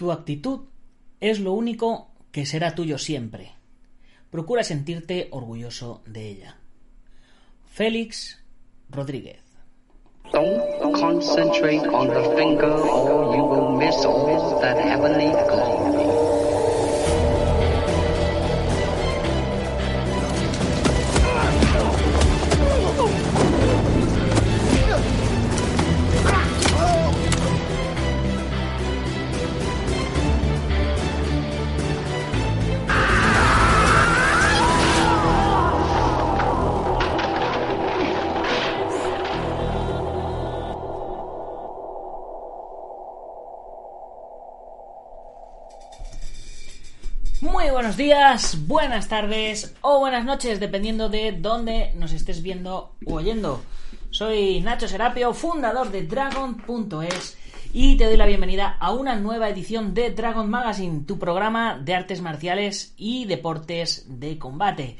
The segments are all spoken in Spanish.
Tu actitud es lo único que será tuyo siempre. Procura sentirte orgulloso de ella. Félix Rodríguez. Don't concentrate on the finger or you will miss all that heavenly glory. Días, buenas tardes o buenas noches, dependiendo de dónde nos estés viendo o oyendo. Soy Nacho Serapio, fundador de Dragon.es y te doy la bienvenida a una nueva edición de Dragon Magazine, tu programa de artes marciales y deportes de combate.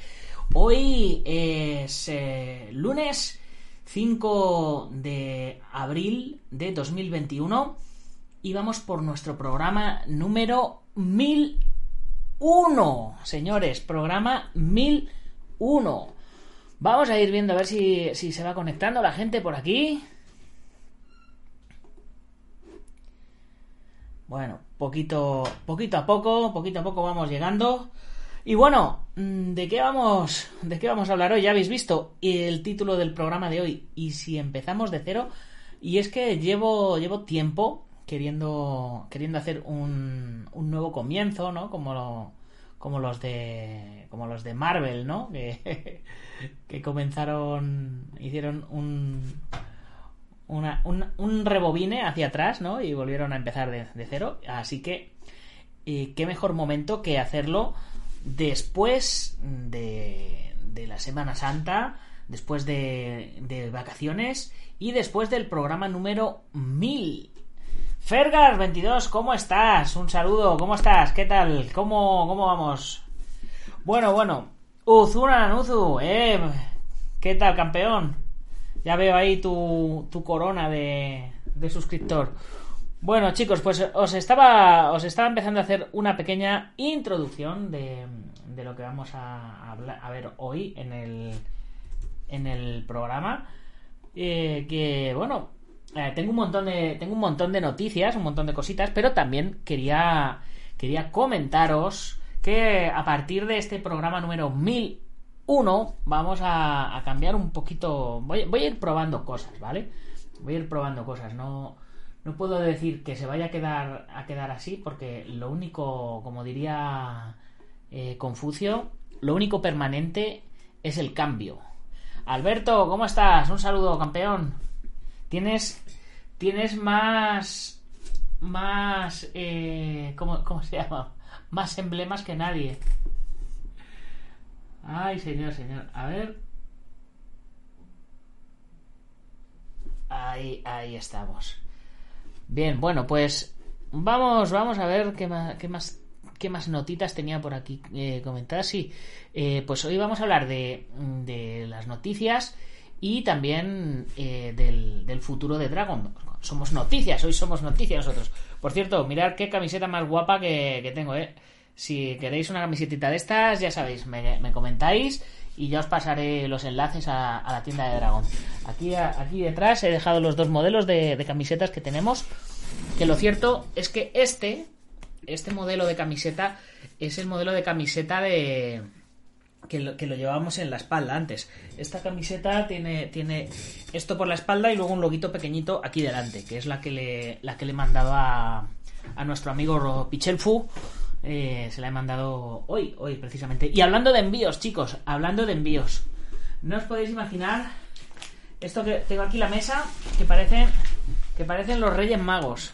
Hoy es eh, lunes 5 de abril de 2021 y vamos por nuestro programa número 1000 1001, señores, programa 1001. Vamos a ir viendo a ver si, si se va conectando la gente por aquí. Bueno, poquito, poquito a poco, poquito a poco vamos llegando. Y bueno, mm, ¿de qué vamos, de qué vamos a hablar hoy? Ya habéis visto el título del programa de hoy. Y si empezamos de cero, y es que llevo, llevo tiempo queriendo, queriendo hacer un, un nuevo comienzo, ¿no? Como, lo- como los de como los de Marvel, ¿no? Que, que comenzaron, hicieron un, una- un, un rebobine hacia atrás, ¿no? Y volvieron a empezar de, cero. Así que, eh, qué mejor momento que hacerlo después de, de la Semana Santa, después de, de vacaciones y después del programa número 1000. Fergar22, ¿cómo estás? Un saludo, ¿cómo estás? ¿Qué tal? ¿Cómo, cómo vamos? Bueno, bueno. Uzuran, Uzu, eh. ¿Qué tal, campeón? Ya veo ahí tu, tu corona de, de suscriptor. Bueno, chicos, pues os estaba, os estaba empezando a hacer una pequeña introducción de, de lo que vamos a, hablar, a ver hoy en el, en el programa. Eh, que, bueno, eh, tengo un montón de tengo un montón de noticias, un montón de cositas, pero también quería quería comentaros que a partir de este programa número 1001 vamos a, cambiar un poquito, voy, voy a ir probando cosas, ¿vale? Voy a ir probando cosas, no no puedo decir que se vaya a quedar a quedar así porque lo único, como diría eh, Confucio, lo único permanente es el cambio. Alberto, ¿cómo estás? Un saludo, campeón. Tienes, tienes más, más, eh, ¿cómo, ¿cómo se llama? Más emblemas que nadie. Ay, señor, señor. A ver. Ahí, ahí estamos. Bien, bueno, pues vamos, vamos a ver qué más, qué más, ¿Qué más notitas tenía por aquí eh, comentadas? Sí, eh, pues hoy vamos a hablar de, de las noticias y también eh, del, futuro de Dragon. Somos noticias, hoy somos noticias nosotros. Por cierto, mirad qué camiseta más guapa que, tengo, ¿eh? Si queréis una camisetita de estas, ya sabéis, me, me comentáis y ya os pasaré los enlaces a, la tienda de Dragon. Aquí, aquí detrás he dejado los dos modelos de, de camisetas que tenemos. Que lo cierto es que este, este modelo de camiseta es el modelo de camiseta de que lo, que lo llevábamos en la espalda antes. Esta camiseta tiene, tiene esto por la espalda y luego un loguito pequeñito aquí delante, que es la que le, la que le he mandado a, a nuestro amigo Pichelfu. Eh, se la he mandado hoy, hoy precisamente. Y hablando de envíos, chicos, hablando de envíos. No os podéis imaginar esto que tengo aquí la mesa, que parecen, que parecen los Reyes Magos.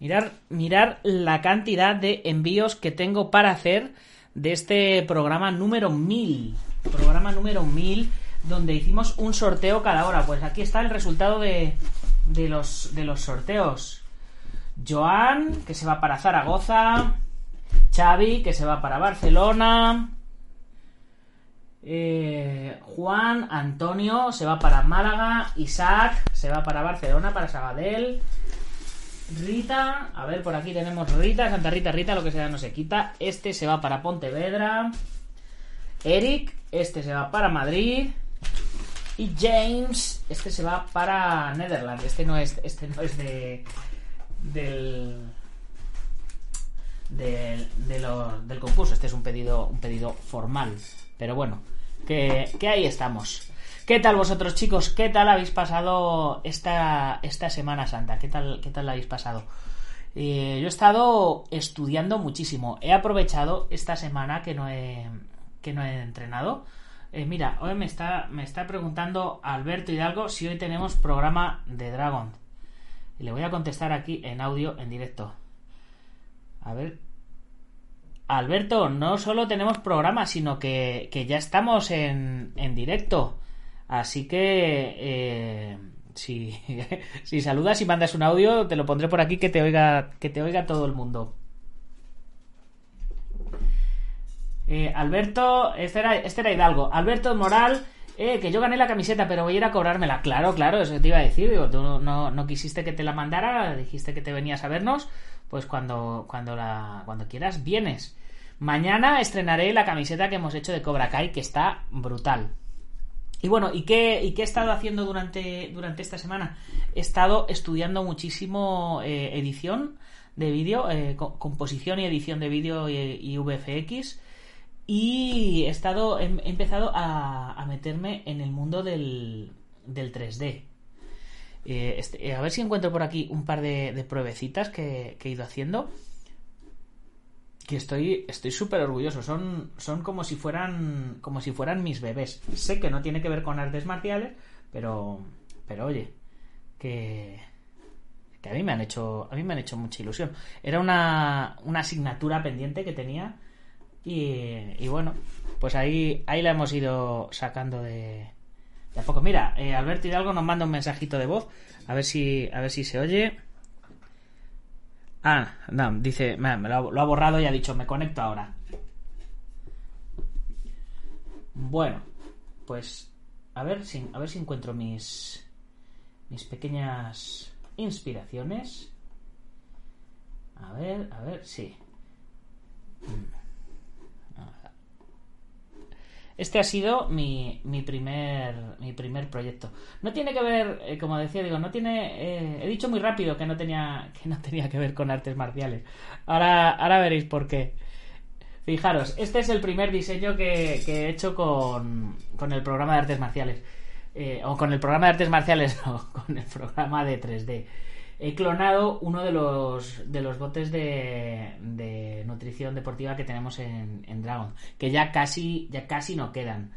Mirar, mirar la cantidad de envíos que tengo para hacer de este programa número 1000. Programa número 1000, donde hicimos un sorteo cada hora. Pues aquí está el resultado de, de, los, de los sorteos. Joan, que se va para Zaragoza. Xavi, que se va para Barcelona. Eh, Juan, Antonio, se va para Málaga. Isaac, se va para Barcelona, para Sabadell. Rita, a ver, por aquí tenemos Rita, Santa Rita, Rita, lo que sea no se quita. Este se va para Pontevedra. Eric, este se va para Madrid. Y James, este se va para Netherlands. Este no es, este no es de del del, del concurso. Este es un pedido, un pedido formal. Pero bueno, que ahí estamos. ¿Qué tal vosotros, chicos? ¿Qué tal habéis pasado esta, esta Semana Santa? ¿Qué tal, qué tal la habéis pasado? Eh, yo he estado estudiando muchísimo. He aprovechado esta semana que no he, que no he entrenado. Eh, mira, hoy me está, me está preguntando Alberto Hidalgo si hoy tenemos programa de Dragon. Y le voy a contestar aquí en audio, en directo. A ver. Alberto, no solo tenemos programa, sino que, que ya estamos en, en directo. Así que eh, si, si saludas y mandas un audio, te lo pondré por aquí que te oiga, que te oiga todo el mundo. Eh, Alberto, este era, este era Hidalgo. Alberto Moral, eh, que yo gané la camiseta, pero voy a ir a cobrármela. Claro, claro, eso te iba a decir. Tú no, no quisiste que te la mandara, dijiste que te venías a vernos. Pues cuando, cuando, la, cuando quieras, vienes. Mañana estrenaré la camiseta que hemos hecho de Cobra Kai, que está brutal. Y bueno, ¿y qué, y qué he estado haciendo durante, durante esta semana? He estado estudiando muchísimo eh, edición de vídeo, eh, co- composición y edición de vídeo y, VFX. Y he estado, he, he empezado a, a meterme en el mundo del, del 3D. Eh, este- a ver si encuentro por aquí un par de, de pruebecitas que, que he ido haciendo. Que estoy estoy súper orgulloso. Son, son como si fueran como si fueran mis bebés. Sé que no tiene que ver con artes marciales, pero pero oye, que que a mí me han hecho a mí me han hecho mucha ilusión. Era una, una asignatura pendiente que tenía y, y bueno, pues ahí ahí la hemos ido sacando de de a poco. Mira, eh, Alberto Hidalgo nos manda un mensajito de voz. A ver si, a ver si se oye. Ah, no, dice, me, lo, ha, lo ha borrado y ha dicho, me conecto ahora. Bueno, pues a ver si, a ver si encuentro mis, mis pequeñas inspiraciones. A ver, a ver, sí. Este ha sido mi, mi, primer, mi primer proyecto. No tiene que ver, eh, como decía, digo, no tiene. Eh, he dicho muy rápido que no tenía que no tenía que ver con artes marciales. Ahora, ahora veréis por qué. Fijaros, este es el primer diseño que, que he hecho con, con, el programa de artes marciales. Eh, o con el programa de artes marciales, no, con el programa de 3D. He clonado uno de los, de los botes de, de nutrición deportiva que tenemos en, Dragon, que ya casi, ya casi no quedan.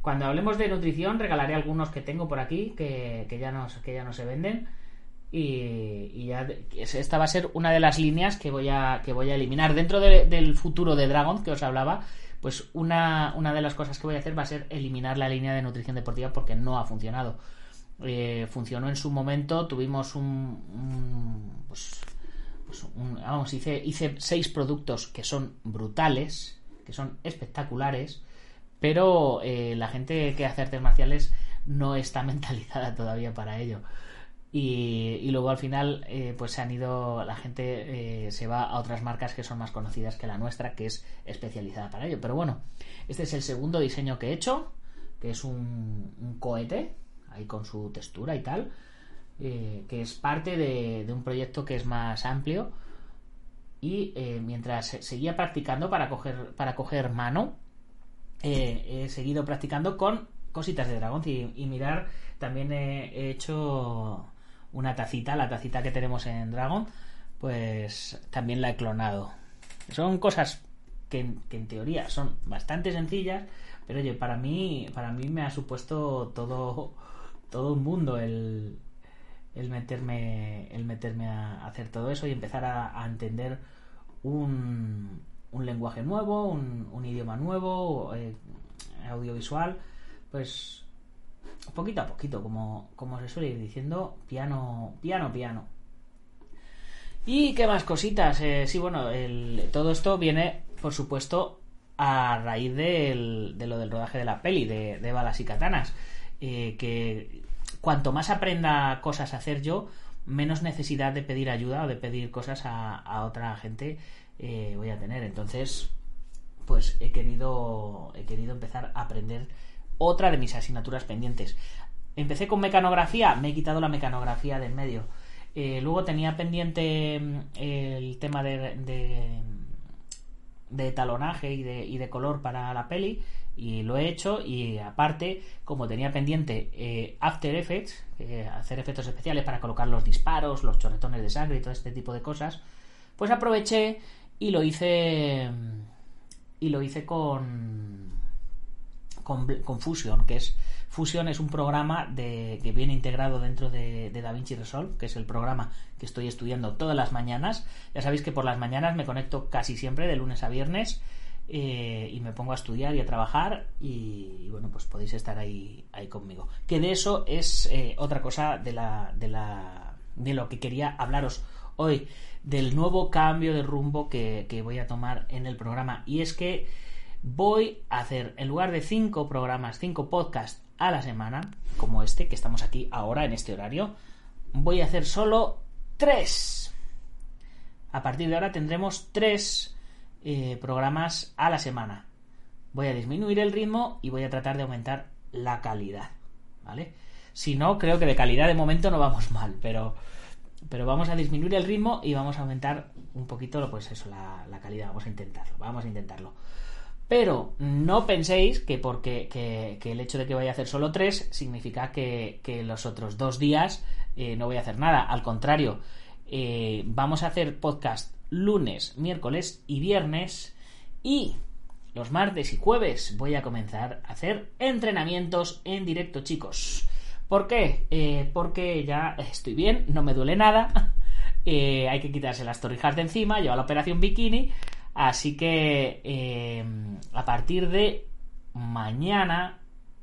Cuando hablemos de nutrición, regalaré algunos que tengo por aquí, que, que ya, no, que ya no se venden. Y, ya esta va a ser una de las líneas que voy a, que voy a eliminar. Dentro de, del futuro de Dragon que os hablaba, pues una, una de las cosas que voy a hacer va a ser eliminar la línea de nutrición deportiva porque no ha funcionado. Eh, funcionó en su momento, tuvimos un, pues, pues un- vamos, hice, hice seis productos que son brutales, que son espectaculares, pero eh, la gente que hace artes marciales no está mentalizada todavía para ello. Y, luego al final, eh, pues se han ido, la gente se va a otras marcas que son más conocidas que la nuestra, que es especializada para ello. Pero bueno, este es el segundo diseño que he hecho, que es un, un cohete, ahí con su textura y tal, eh, que es parte de, un proyecto que es más amplio. Y eh, mientras se- seguía practicando para coger, para mano, eh, he seguido practicando con cositas de dragón y, mirar también he, he hecho una tacita la tacita que tenemos en Dragon pues también la he clonado son cosas que, que en teoría son bastante sencillas pero oye para mí para mí me ha supuesto todo todo un mundo el el meterme el meterme a hacer todo eso y empezar a, entender un, un lenguaje nuevo un, un idioma nuevo eh, audiovisual pues poquito a poquito como, como se suele ir diciendo piano piano piano. Y qué más cositas Eh, sí bueno el- todo esto viene por supuesto a raíz del- de lo del rodaje de la peli de, de balas y katanas eh, que cuanto más aprenda cosas a hacer yo menos necesidad de pedir ayuda o de pedir cosas a, otra gente eh, voy a tener. Entonces pues he querido he querido empezar a aprender otra de mis asignaturas pendientes. Empecé con mecanografía me he quitado la mecanografía del medio. Eh, luego tenía pendiente mm, el tema de, de talonaje y de, y de color para la peli y lo he hecho y aparte como tenía pendiente eh, After Effects hacer efectos especiales para colocar los disparos los chorretones de sangre y todo este tipo de cosas pues aproveché y lo hice y lo hice con con, con Fusion que es Fusion es un programa de, que viene integrado dentro de, de DaVinci Resolve, que es el programa que estoy estudiando todas las mañanas. Ya sabéis que por las mañanas me conecto casi siempre, de lunes a viernes, eh, y me pongo a estudiar y a trabajar, y, bueno, pues podéis estar ahí, ahí conmigo. Que de eso es eh, otra cosa de, la, de, la, de lo que quería hablaros hoy, del nuevo cambio de rumbo que, que voy a tomar en el programa. Y es que voy a hacer, en lugar de cinco programas, cinco podcasts a la semana, como este que estamos aquí ahora en este horario, voy a hacer solo tres. A partir de ahora tendremos tres eh, programas a la semana. Voy a disminuir el ritmo y voy a tratar de aumentar la calidad, ¿vale? Si no, creo que de calidad de momento no vamos mal, pero pero vamos a disminuir el ritmo y vamos a aumentar un poquito pues eso la, calidad vamos a intentarlo vamos a intentarlo pero no penséis que porque que, que el hecho de que vaya a hacer solo tres significa que, que los otros dos días eh, no voy a hacer nada al contrario eh, vamos a hacer podcast lunes miércoles y viernes y los martes y jueves voy a comenzar a hacer entrenamientos en directo chicos ¿Por qué? Eh, porque ya estoy bien, no me duele nada. hay que quitarse las torrijas de encima, lleva la operación bikini. Así que eh, a partir de mañana,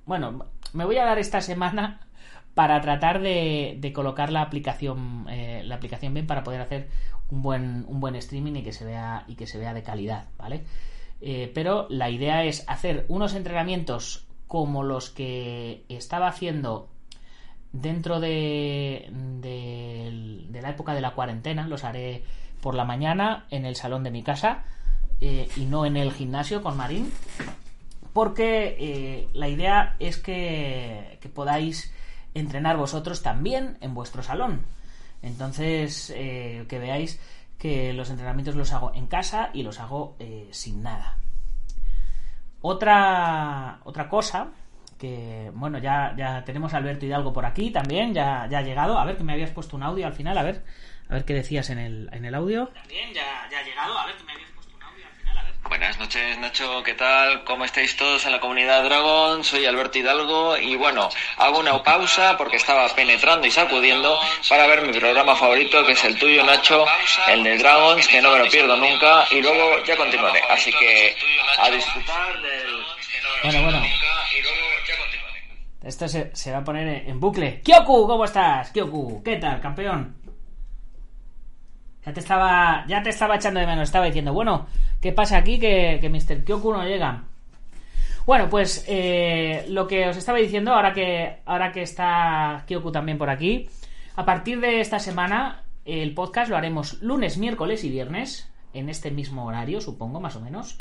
bueno, me voy a dar esta semana para tratar de, colocar la aplicación, eh, la aplicación bien para poder hacer un buen, un buen streaming y que se vea y que se vea de calidad, ¿vale? Eh, pero la idea es hacer unos entrenamientos como los que estaba haciendo dentro de, de, la época de la cuarentena, los haré por la mañana en el salón de mi casa eh, y no en el gimnasio con Marín, porque la idea es que, podáis entrenar vosotros también en vuestro salón. Entonces, eh, que veáis que los entrenamientos los hago en casa y los hago eh, sin nada. Otra, otra cosa que bueno, ya, ya tenemos a Alberto Hidalgo por aquí también, ya, ya ha llegado. A ver, que me habías puesto un audio al final, a ver, a ver qué decías en el, en el audio. También, ya, ya ha llegado, a ver, que me habías puesto un audio al final, a ver. Buenas noches, Nacho, ¿qué tal? ¿Cómo estáis todos en la comunidad Dragon? Soy Alberto Hidalgo y bueno, hago una pausa porque estaba penetrando y sacudiendo para ver mi programa favorito, que es el tuyo, Nacho, el de Dragons, que no me lo pierdo nunca, y luego ya continuaré. Así que a disfrutar del... Bueno, bueno. Esto se, se, va a poner en bucle. Kyoku, ¿cómo estás? Kyoku, ¿qué tal, campeón? Ya te estaba, ya te estaba echando de menos. Estaba diciendo, bueno, ¿qué pasa aquí que, que Mr. Kyoku no llega? Bueno, pues eh, lo que os estaba diciendo, ahora que, ahora que está Kyoku también por aquí, a partir de esta semana el podcast lo haremos lunes, miércoles y viernes, en este mismo horario, supongo, más o menos.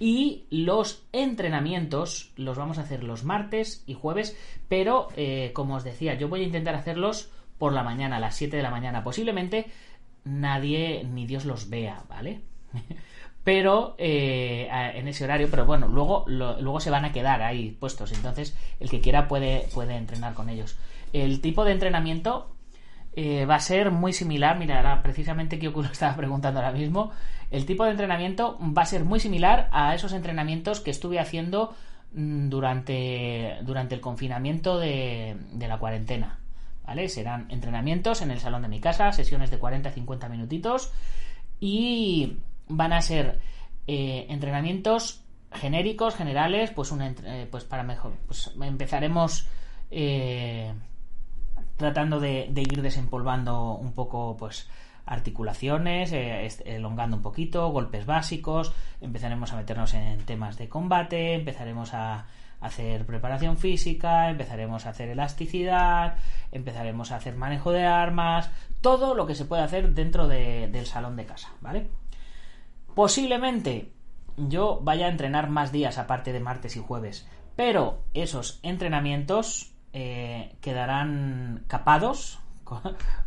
Y los entrenamientos los vamos a hacer los martes y jueves, pero eh, como os decía, yo voy a intentar hacerlos por la mañana, a las 7 de la mañana. Posiblemente nadie ni Dios los vea, ¿vale? pero eh, en ese horario, pero bueno, luego, luego se van a quedar ahí puestos, entonces el que quiera puede, puede entrenar con ellos. El tipo de entrenamiento eh, va a ser muy similar, mira, ahora precisamente Kyoku lo estaba preguntando ahora mismo, el tipo de entrenamiento va a ser muy similar a esos entrenamientos que estuve haciendo mm, durante, durante el confinamiento de, de la cuarentena. ¿Vale? Serán entrenamientos en el salón de mi casa, sesiones de 40-50 minutitos y van a ser eh, entrenamientos genéricos, generales, pues, eh, pues para mejor, pues empezaremos eh, tratando de, ir desempolvando un poco, pues articulaciones, elongando un poquito, golpes básicos, empezaremos a meternos en temas de combate, empezaremos a hacer preparación física, empezaremos a hacer elasticidad, empezaremos a hacer manejo de armas, todo lo que se puede hacer dentro del salón de casa, ¿vale? Posiblemente yo vaya a entrenar más días aparte de martes y jueves, pero esos entrenamientos eh, quedarán capados,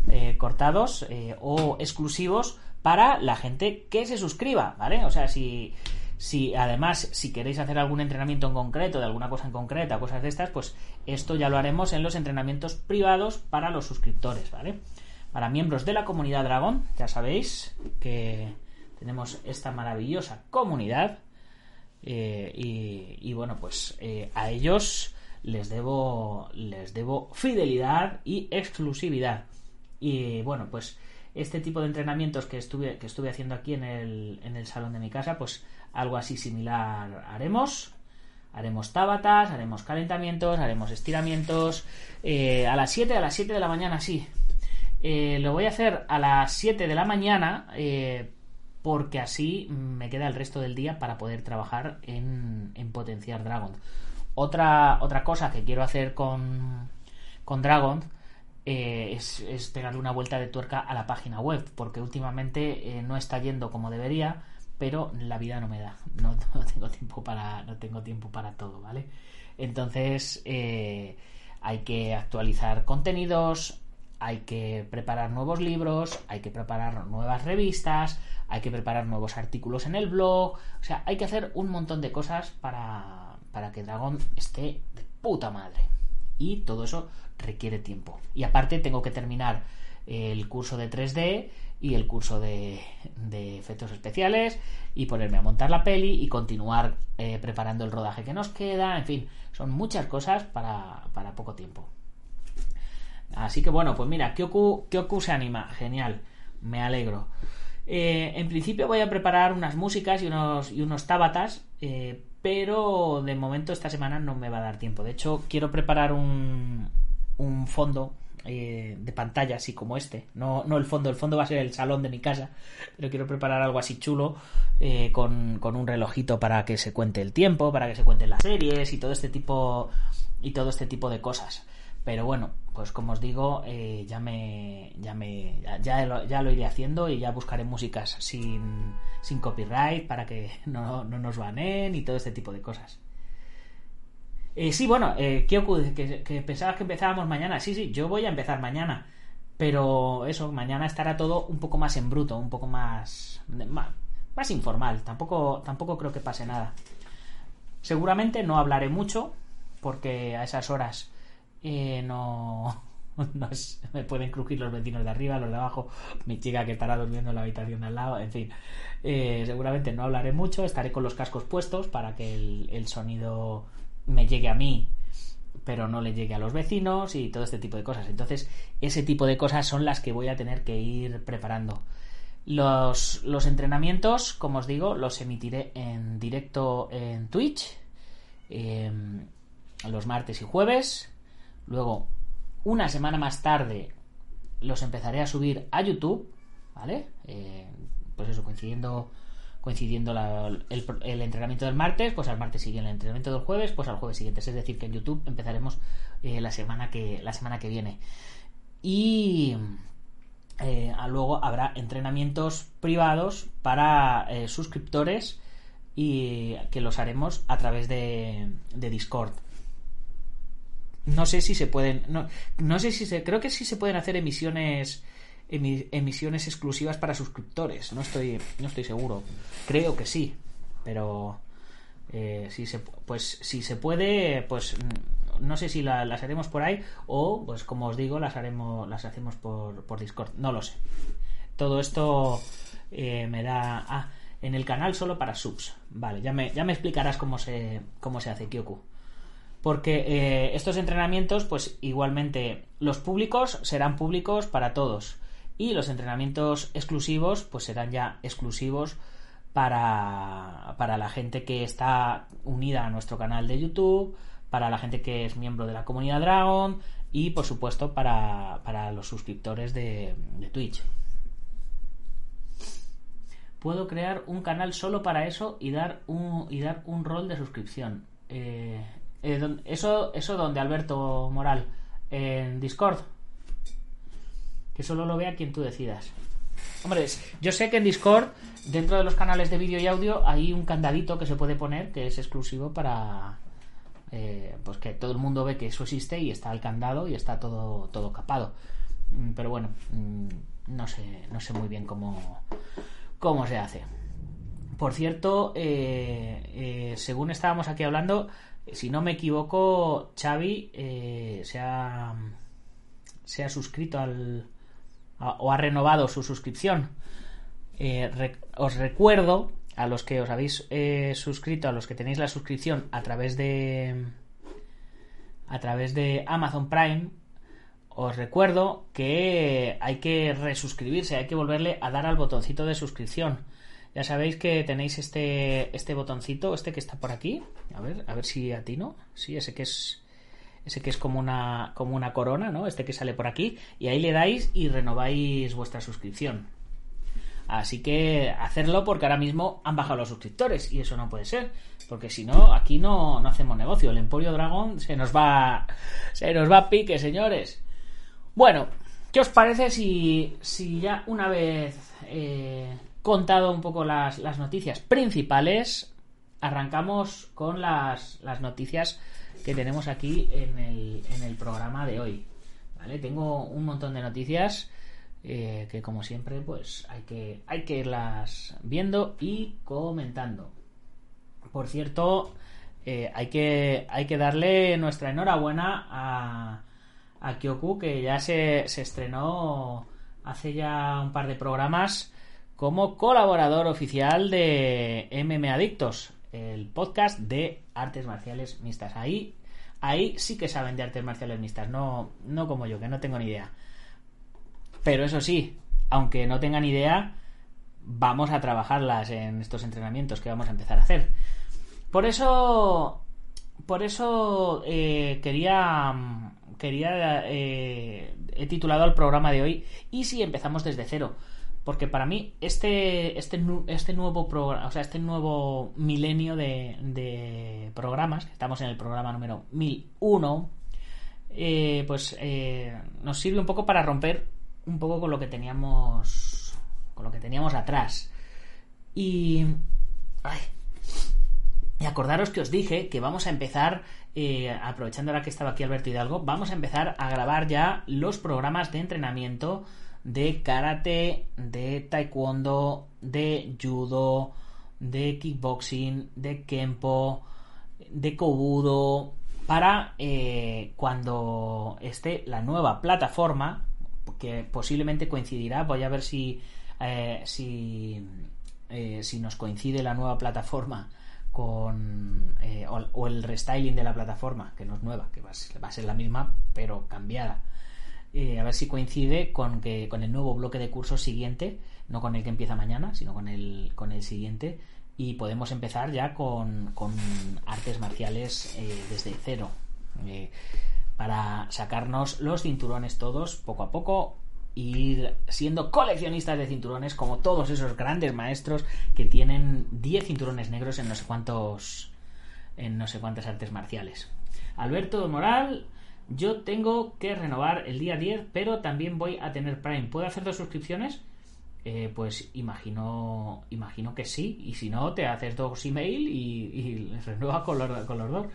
eh, cortados eh, o exclusivos para la gente que se suscriba, ¿vale? O sea, si, si además si queréis hacer algún entrenamiento en concreto, de alguna cosa en concreta, cosas de estas, pues esto ya lo haremos en los entrenamientos privados para los suscriptores, ¿vale? Para miembros de la comunidad Dragon, ya sabéis que tenemos esta maravillosa comunidad eh, y, bueno pues eh, a ellos les debo les debo fidelidad y exclusividad. Y bueno pues este tipo de entrenamientos que estuve que estuve haciendo aquí en el, en el salón de mi casa pues algo así similar haremos. Haremos tábatas haremos calentamientos haremos estiramientos eh, a las 7 a las 7 de la mañana sí. Lo voy a hacer a las 7 de la mañana porque así me queda el resto del día para poder trabajar en, potenciar Dragon. Otra, otra cosa que quiero hacer con, con Dragon eh, es, es, pegarle una vuelta de tuerca a la página web, porque últimamente eh, no está yendo como debería, pero la vida no me da, no, tengo tiempo para, no tengo tiempo para todo, ¿vale? Entonces eh, hay que actualizar contenidos, hay que preparar nuevos libros, hay que preparar nuevas revistas, hay que preparar nuevos artículos en el blog, o sea, hay que hacer un montón de cosas para, para que Dragon esté de puta madre. Y todo eso requiere tiempo. Y aparte tengo que terminar el curso de 3D y el curso de, de efectos especiales y ponerme a montar la peli y continuar eh, preparando el rodaje que nos queda, en fin, son muchas cosas para, para poco tiempo. Así que bueno, pues mira, Kyoku, Kyoku se anima, genial, me alegro. Eh, en principio voy a preparar unas músicas y unos, y unos tábatas, eh, pero de momento esta semana no me va a dar tiempo. De hecho, quiero preparar un, un fondo eh, de pantalla así como este. No, no el fondo, el fondo va a ser el salón de mi casa, pero quiero preparar algo así chulo con, con un relojito para que se cuente el tiempo, para que se cuenten las series y todo este tipo y todo este tipo de cosas. Pero bueno, pues como os digo, eh, ya me, ya, me ya, lo, ya, lo, iré haciendo y ya buscaré músicas sin, sin copyright para que no, no, nos baneen y todo este tipo de cosas. Eh, sí, bueno, eh, Kyoku, que, que pensabas que empezábamos mañana. Sí, sí, yo voy a empezar mañana. Pero eso, mañana estará todo un poco más en bruto, un poco más, más, más informal. Tampoco, tampoco creo que pase nada. Seguramente no hablaré mucho, porque a esas horas eh, no, me pueden crujir los vecinos de arriba, los de abajo, mi chica que estará durmiendo en la habitación de al lado, en fin. Eh, seguramente no hablaré mucho, estaré con los cascos puestos para que el, sonido me llegue a mí pero no le llegue a los vecinos y todo este tipo de cosas. Entonces, ese tipo de cosas son las que voy a tener que ir preparando. Los, los entrenamientos, como os digo, los emitiré en directo en Twitch eh, los martes y jueves. Luego, una semana más tarde, los empezaré a subir a YouTube, ¿vale? Eh, pues eso, coincidiendo coincidiendo el, entrenamiento del martes, pues al martes siguiente el entrenamiento del jueves, pues al jueves siguiente. Es decir, que en YouTube empezaremos eh, la semana que la semana que viene. Y eh, luego habrá entrenamientos privados para suscriptores y que los haremos a través de Discord. No sé si se pueden. No, no sé si se. Creo que sí se pueden hacer emisiones. emi- emisiones exclusivas para suscriptores. No estoy. No estoy seguro. Creo que sí. Pero. eh, si se, pues si se puede, pues mm, no sé si la- las haremos por ahí o, pues como os digo, las haremos, las hacemos por, por Discord. No lo sé. Todo esto eh, me da. Ah, en el canal solo para subs. Vale, ya me, ya me explicarás cómo se, cómo se hace Kyoku porque eh, estos entrenamientos, pues igualmente los públicos serán públicos para todos y los entrenamientos exclusivos, pues serán ya exclusivos para, para la gente que está unida a nuestro canal de YouTube, para la gente que es miembro de la comunidad Dragon y por supuesto para, para los suscriptores de, Twitch. Puedo crear un canal solo para eso y dar un, y dar un rol de suscripción. Eh, eh, eso, eso donde Alberto Moral, en Discord. Que solo lo vea quien tú decidas. Hombre, yo sé que en Discord, dentro de los canales de vídeo y audio, hay un candadito que se puede poner que es exclusivo para. eh, pues que todo el mundo ve que eso existe y está el candado y está todo, todo capado. Mm, Pero bueno, mm, no sé, no sé muy bien cómo, cómo se hace. Por cierto, eh, según estábamos aquí hablando, si no me equivoco, Xavi eh, se, ha, se ha suscrito al, o ha renovado su suscripción. Eh, os recuerdo a los que os habéis eh, suscrito, a los que tenéis la suscripción a través de a través de Amazon Prime, os recuerdo que hay que resuscribirse, hay que volverle a dar al botoncito de suscripción. Ya sabéis que tenéis este, este botoncito, este que está por aquí. A ver, a ver si atino. Sí, ese que es. Ese que es como una, como una corona, ¿no? Este que sale por aquí. Y ahí le dais y renováis vuestra suscripción. Así que hacerlo porque ahora mismo han bajado los suscriptores y eso no puede ser. Porque si no, aquí no, no hacemos negocio. El Emporio Dragón se nos va. Se nos va a pique, señores. Bueno, ¿qué os parece si, si ya una vez eh, contado un poco las, las noticias principales, arrancamos con las, las noticias que tenemos aquí en el, en el programa de hoy? ¿Vale? Tengo un montón de noticias eh, que como siempre pues hay que, hay que irlas viendo y comentando. Por cierto, eh, hay, que, hay que darle nuestra enhorabuena a, a Kyoku, que ya se, se estrenó hace ya un par de programas como colaborador oficial de MM Adictos, el podcast de artes marciales mixtas. Ahí, ahí sí que saben de artes marciales mixtas, no, no como yo, que no tengo ni idea. Pero eso sí, aunque no tengan idea, vamos a trabajarlas en estos entrenamientos que vamos a empezar a hacer. Por eso, por eso eh, quería, quería, eh, he titulado al programa de hoy y si empezamos desde cero, porque para mí este, este, este nuevo programa, o sea, este nuevo milenio de, de programas, estamos en el programa número 1001, eh, pues eh, nos sirve un poco para romper un poco con lo que teníamos, con lo que teníamos atrás. Y, y acordaros que os dije que vamos a empezar, eh, aprovechando ahora que estaba aquí Alberto Hidalgo, vamos a empezar a grabar ya los programas de entrenamiento de karate, de taekwondo, de judo, de kickboxing, de kempo, de kobudo, para eh, cuando esté la nueva plataforma, que posiblemente coincidirá, voy a ver si, eh, eh, si nos coincide la nueva plataforma con o, el restyling de la plataforma, que no es nueva, que va a ser la misma, pero cambiada. Eh, a ver si coincide con que con el nuevo bloque de cursos siguiente, no con el que empieza mañana, sino con el, con el siguiente, y podemos empezar ya con, con artes marciales eh, desde cero. Eh, para sacarnos los cinturones todos poco a poco ir siendo coleccionistas de cinturones como todos esos grandes maestros que tienen 10 cinturones negros en no sé cuántos en no sé cuántas artes marciales. Alberto Moral, yo tengo que renovar el día 10, pero también voy a tener Prime. ¿Puedo hacer dos suscripciones? Eh, pues imagino imagino que sí. Y si no, te haces dos email y, y renueva con los, dos.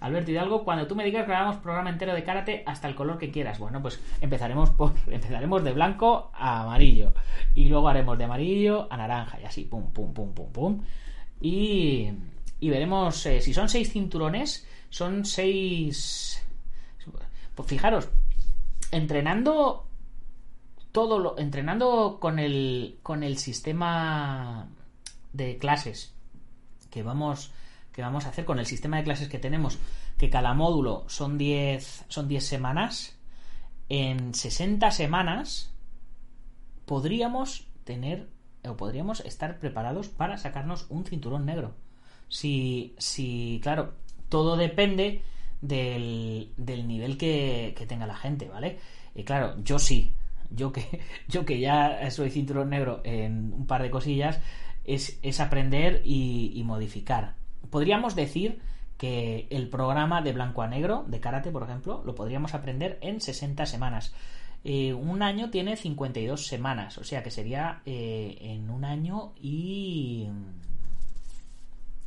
Alberto Hidalgo, cuando tú me digas grabamos programa entero de karate hasta el color que quieras. Bueno, pues empezaremos por empezaremos de blanco a amarillo y luego haremos de amarillo a naranja y así, pum, pum, pum, pum, pum. Y, y veremos eh, si son seis cinturones, son seis. Pues fijaros, entrenando todo lo entrenando con el con el sistema de clases que vamos que vamos a hacer con el sistema de clases que tenemos, que cada módulo son 10 son 10 semanas, en 60 semanas podríamos tener o podríamos estar preparados para sacarnos un cinturón negro. Si, si claro, todo depende del, del nivel que, que, tenga la gente, ¿vale? Y claro, yo sí, yo que, yo que ya soy cinturón negro en un par de cosillas, es, es aprender y, modificar podríamos decir que el programa de blanco a negro, de karate, por ejemplo, lo podríamos aprender en 60 semanas. Eh, un año tiene 52 semanas, o sea que sería eh, en un año y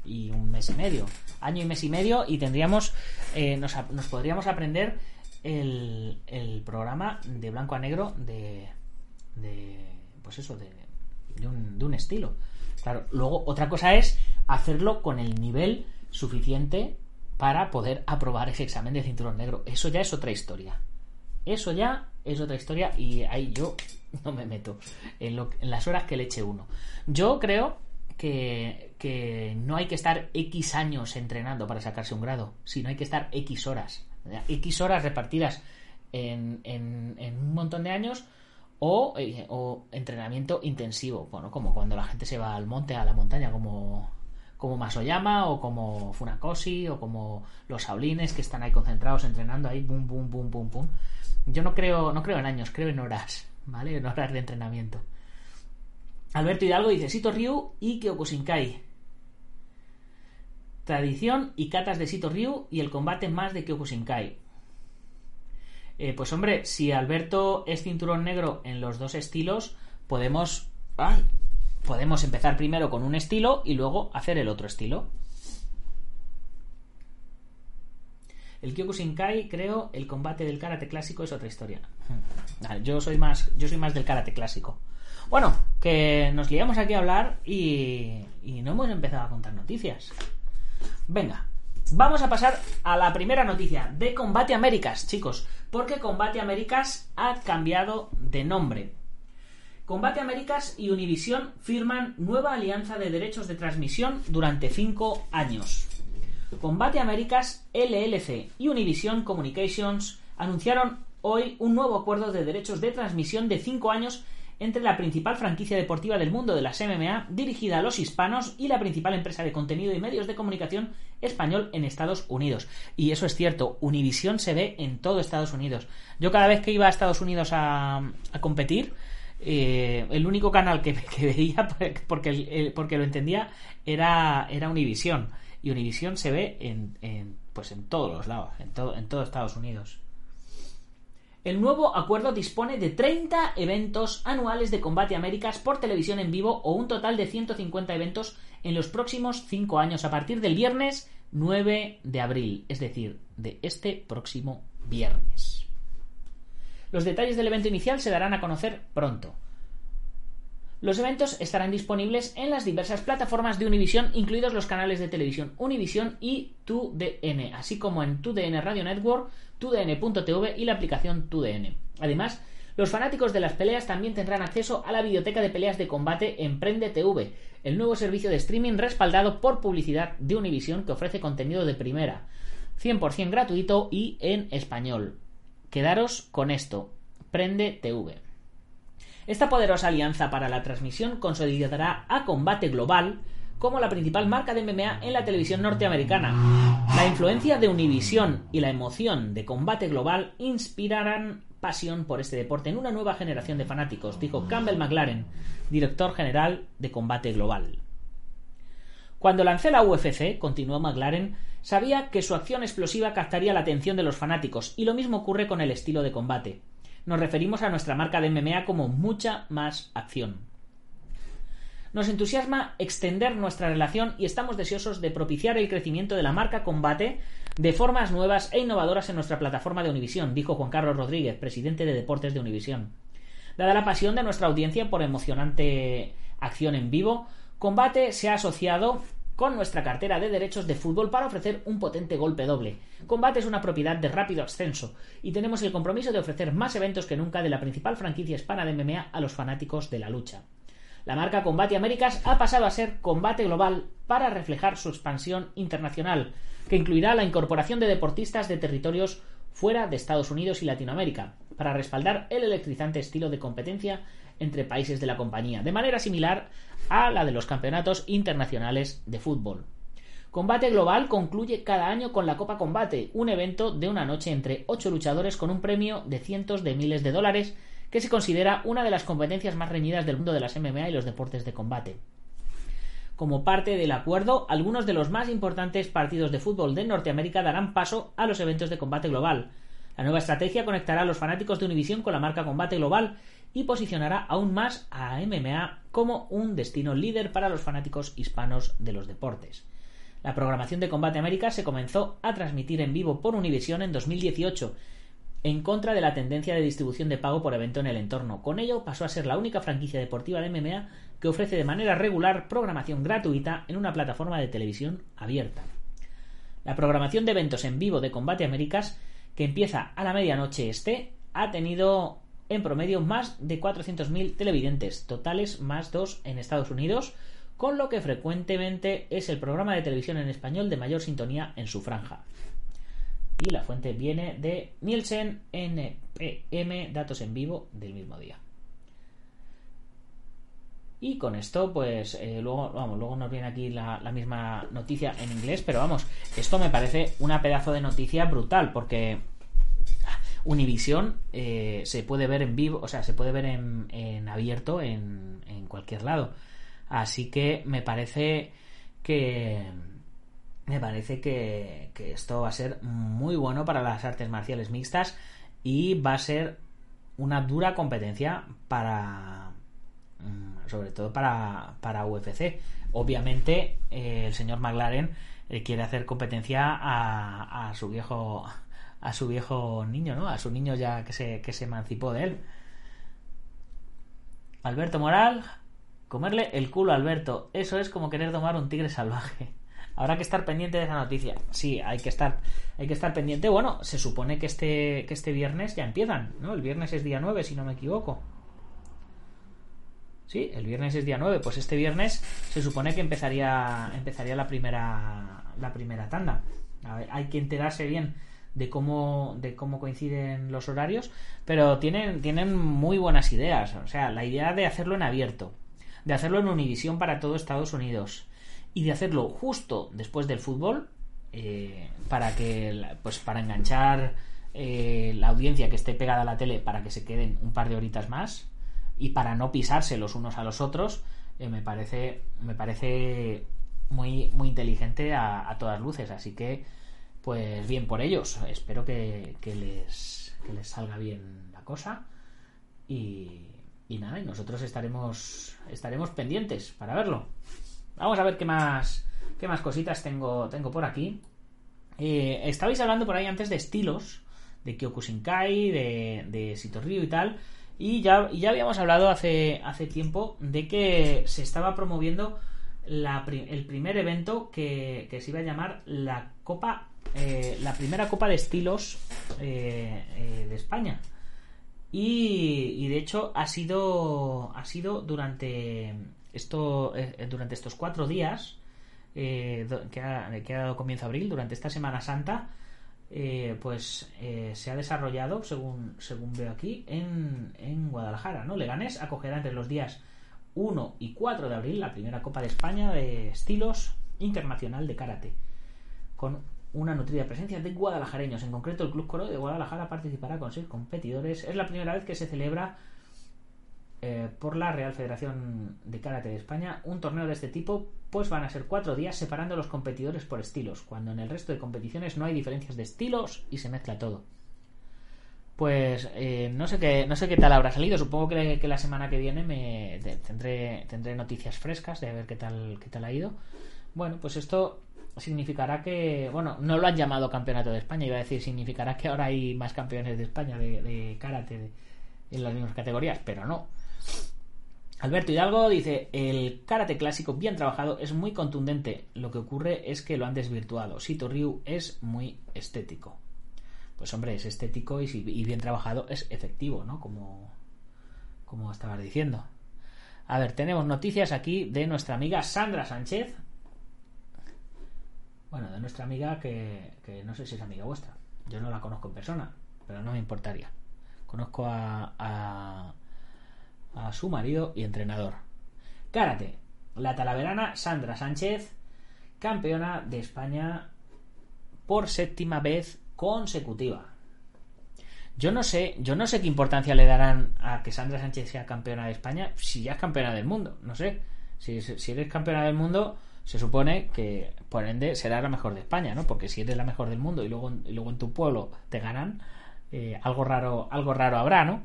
y un mes y medio año y mes y medio y tendríamos eh, nos, nos, podríamos aprender el, el, programa de blanco a negro de, de pues eso de, de, un, de un estilo claro luego otra cosa es hacerlo con el nivel suficiente para poder aprobar ese examen de cinturón negro. Eso ya es otra historia. Eso ya es otra historia y ahí yo no me meto en, lo, en las horas que le eche uno. Yo creo que, no hay que estar X años entrenando para sacarse un grado, sino hay que estar X horas. X horas repartidas en, un montón de años o, eh, o, entrenamiento intensivo. Bueno, como cuando la gente se va al monte, a la montaña, como como Masoyama o como Funakoshi o como los Saulines que están ahí concentrados entrenando ahí, boom, boom, boom, boom, boom. Yo no creo, no creo en años, creo en horas, ¿vale? En horas de entrenamiento. Alberto Hidalgo dice Sito Ryu y Kyokushinkai. Tradición y catas de Sito Ryu y el combate más de Kyokushinkai. Eh, pues hombre, si Alberto es cinturón negro en los dos estilos, podemos... ¡Ay! podemos empezar primero con un estilo y luego hacer el otro estilo. El Kyokushinkai, creo, el combate del karate clásico es otra historia. Yo soy más, yo soy más del karate clásico. Bueno, que nos liamos aquí a hablar y, y no hemos empezado a contar noticias. Venga, vamos a pasar a la primera noticia de Combate Américas, chicos, porque Combate Américas ha cambiado de nombre. Combate Américas y Univision firman nueva alianza de derechos de transmisión durante cinco años. Combate Américas, LLC y Univision Communications anunciaron hoy un nuevo acuerdo de derechos de transmisión de cinco años entre la principal franquicia deportiva del mundo de las MMA dirigida a los hispanos y la principal empresa de contenido y medios de comunicación español en Estados Unidos. Y eso es cierto, Univision se ve en todo Estados Unidos. Yo cada vez que iba a Estados Unidos a, a competir, eh, el único canal que, que veía, porque, lo entendía, era, era Univision. Y Univision se ve en, en, pues en todos los lados, en todo, en todo Estados Unidos. El nuevo acuerdo dispone de 30 eventos anuales de Combate Américas por televisión en vivo o un total de 150 eventos en los próximos 5 años a partir del viernes 9 de abril, es decir, de este próximo viernes. Los detalles del evento inicial se darán a conocer pronto. Los eventos estarán disponibles en las diversas plataformas de Univision, incluidos los canales de televisión Univision y TUDN, así como en TUDN Radio Network, TUDN.tv y la aplicación TUDN. Además, los fanáticos de las peleas también tendrán acceso a la biblioteca de peleas de combate Emprende TV, el nuevo servicio de streaming respaldado por publicidad de Univision que ofrece contenido de primera, 100% gratuito y en español. Quedaros con esto. Prende TV. Esta poderosa alianza para la transmisión consolidará a Combate Global como la principal marca de MMA en la televisión norteamericana. La influencia de Univision y la emoción de Combate Global inspirarán pasión por este deporte en una nueva generación de fanáticos, dijo Campbell McLaren, director general de Combate Global. Cuando lancé la UFC, continuó McLaren, sabía que su acción explosiva captaría la atención de los fanáticos, y lo mismo ocurre con el estilo de combate. Nos referimos a nuestra marca de MMA como mucha más acción. Nos entusiasma extender nuestra relación y estamos deseosos de propiciar el crecimiento de la marca Combate de formas nuevas e innovadoras en nuestra plataforma de Univisión, dijo Juan Carlos Rodríguez, presidente de Deportes de Univisión. Dada la pasión de nuestra audiencia por emocionante acción en vivo, Combate se ha asociado con nuestra cartera de derechos de fútbol para ofrecer un potente golpe doble. Combate es una propiedad de rápido ascenso y tenemos el compromiso de ofrecer más eventos que nunca de la principal franquicia hispana de MMA a los fanáticos de la lucha. La marca Combate Américas ha pasado a ser Combate Global para reflejar su expansión internacional, que incluirá la incorporación de deportistas de territorios fuera de Estados Unidos y Latinoamérica, para respaldar el electrizante estilo de competencia entre países de la compañía, de manera similar a la de los campeonatos internacionales de fútbol. Combate Global concluye cada año con la Copa Combate, un evento de una noche entre ocho luchadores con un premio de cientos de miles de dólares que se considera una de las competencias más reñidas del mundo de las MMA y los deportes de combate. Como parte del acuerdo, algunos de los más importantes partidos de fútbol de Norteamérica darán paso a los eventos de combate global. La nueva estrategia conectará a los fanáticos de Univision con la marca Combate Global y posicionará aún más a MMA como un destino líder para los fanáticos hispanos de los deportes. La programación de Combate América se comenzó a transmitir en vivo por Univision en 2018, en contra de la tendencia de distribución de pago por evento en el entorno. Con ello pasó a ser la única franquicia deportiva de MMA que ofrece de manera regular programación gratuita en una plataforma de televisión abierta. La programación de eventos en vivo de Combate Américas, que empieza a la medianoche este, ha tenido en promedio más de 400.000 televidentes, totales más dos en Estados Unidos, con lo que frecuentemente es el programa de televisión en español de mayor sintonía en su franja. Y la fuente viene de Nielsen NPM, datos en vivo del mismo día. Y con esto, pues eh, luego, vamos, luego nos viene aquí la, misma noticia en inglés, pero vamos, esto me parece una pedazo de noticia brutal, porque Univision eh, se puede ver en vivo, o sea, se puede ver en, abierto en, en, cualquier lado. Así que me parece que. Me parece que, que esto va a ser muy bueno para las artes marciales mixtas y va a ser una dura competencia para. Mm, sobre todo para, para UFC. Obviamente, eh, el señor McLaren eh, quiere hacer competencia a, a su viejo a su viejo niño, ¿no? A su niño ya que se, que se emancipó de él. Alberto Moral, comerle el culo a Alberto. Eso es como querer tomar un tigre salvaje. Habrá que estar pendiente de esa noticia. Sí, hay que estar, hay que estar pendiente. Bueno, se supone que este, que este viernes ya empiezan, ¿no? El viernes es día 9, si no me equivoco. Sí, el viernes es día 9. Pues este viernes se supone que empezaría, empezaría la primera, la primera tanda. hay que enterarse bien de cómo, de cómo coinciden los horarios, pero tienen, tienen muy buenas ideas. O sea, la idea de hacerlo en abierto, de hacerlo en Univisión para todo Estados Unidos y de hacerlo justo después del fútbol eh, para que, pues para enganchar eh, la audiencia que esté pegada a la tele para que se queden un par de horitas más y para no pisarse los unos a los otros, eh, me parece, me parece muy, muy inteligente a, a todas luces. Así que pues bien por ellos. Espero que, les, les salga bien la cosa. Y, y nada, y nosotros estaremos, estaremos pendientes para verlo. Vamos a ver qué más, qué más cositas tengo, tengo por aquí. Eh, estabais hablando por ahí antes de estilos, de Kyokushinkai, de, de Sitoryu y tal. Y ya, ya habíamos hablado hace, hace tiempo de que se estaba promoviendo el primer evento que, que se iba a llamar la Copa eh, la primera Copa de Estilos eh, eh, de España. Y, de hecho ha sido, ha sido durante, esto, durante estos cuatro días que ha, dado comienzo a abril, durante esta Semana Santa, pues se ha desarrollado, según, según veo aquí, en, en Guadalajara. ¿no? Leganés acogerá entre los días 1 y 4 de abril la primera Copa de España de Estilos Internacional de Karate con una nutrida presencia de guadalajareños. En concreto, el Club Coro de Guadalajara participará con seis competidores. Es la primera vez que se celebra eh, por la Real Federación de Karate de España un torneo de este tipo, pues van a ser cuatro días separando a los competidores por estilos, cuando en el resto de competiciones no hay diferencias de estilos y se mezcla todo. Pues eh, no sé qué no sé qué tal habrá salido. Supongo que, la semana que viene me tendré tendré noticias frescas de ver qué tal qué tal ha ido. Bueno, pues esto significará que, bueno, no lo han llamado campeonato de España, iba a decir, significará que ahora hay más campeones de España de, karate en las mismas categorías, pero no. Alberto Hidalgo dice, el karate clásico bien trabajado es muy contundente, lo que ocurre es que lo han desvirtuado. Sito Ryu es muy estético. Pues hombre, es estético y, y bien trabajado es efectivo, ¿no? Como, como estabas diciendo. A ver, tenemos noticias aquí de nuestra amiga Sandra Sánchez, bueno, de nuestra amiga que, que, no sé si es amiga vuestra. Yo no la conozco en persona, pero no me importaría. Conozco a, a, su marido y entrenador. Karate. La talaverana Sandra Sánchez, campeona de España por séptima vez consecutiva. Yo no sé, yo no sé qué importancia le darán a que Sandra Sánchez sea campeona de España si ya es campeona del mundo. No sé. Si, si eres campeona del mundo, se supone que por ende será la mejor de España, ¿no? Porque si eres la mejor del mundo y luego, y luego en tu pueblo te ganan, eh, algo raro, algo raro habrá, ¿no?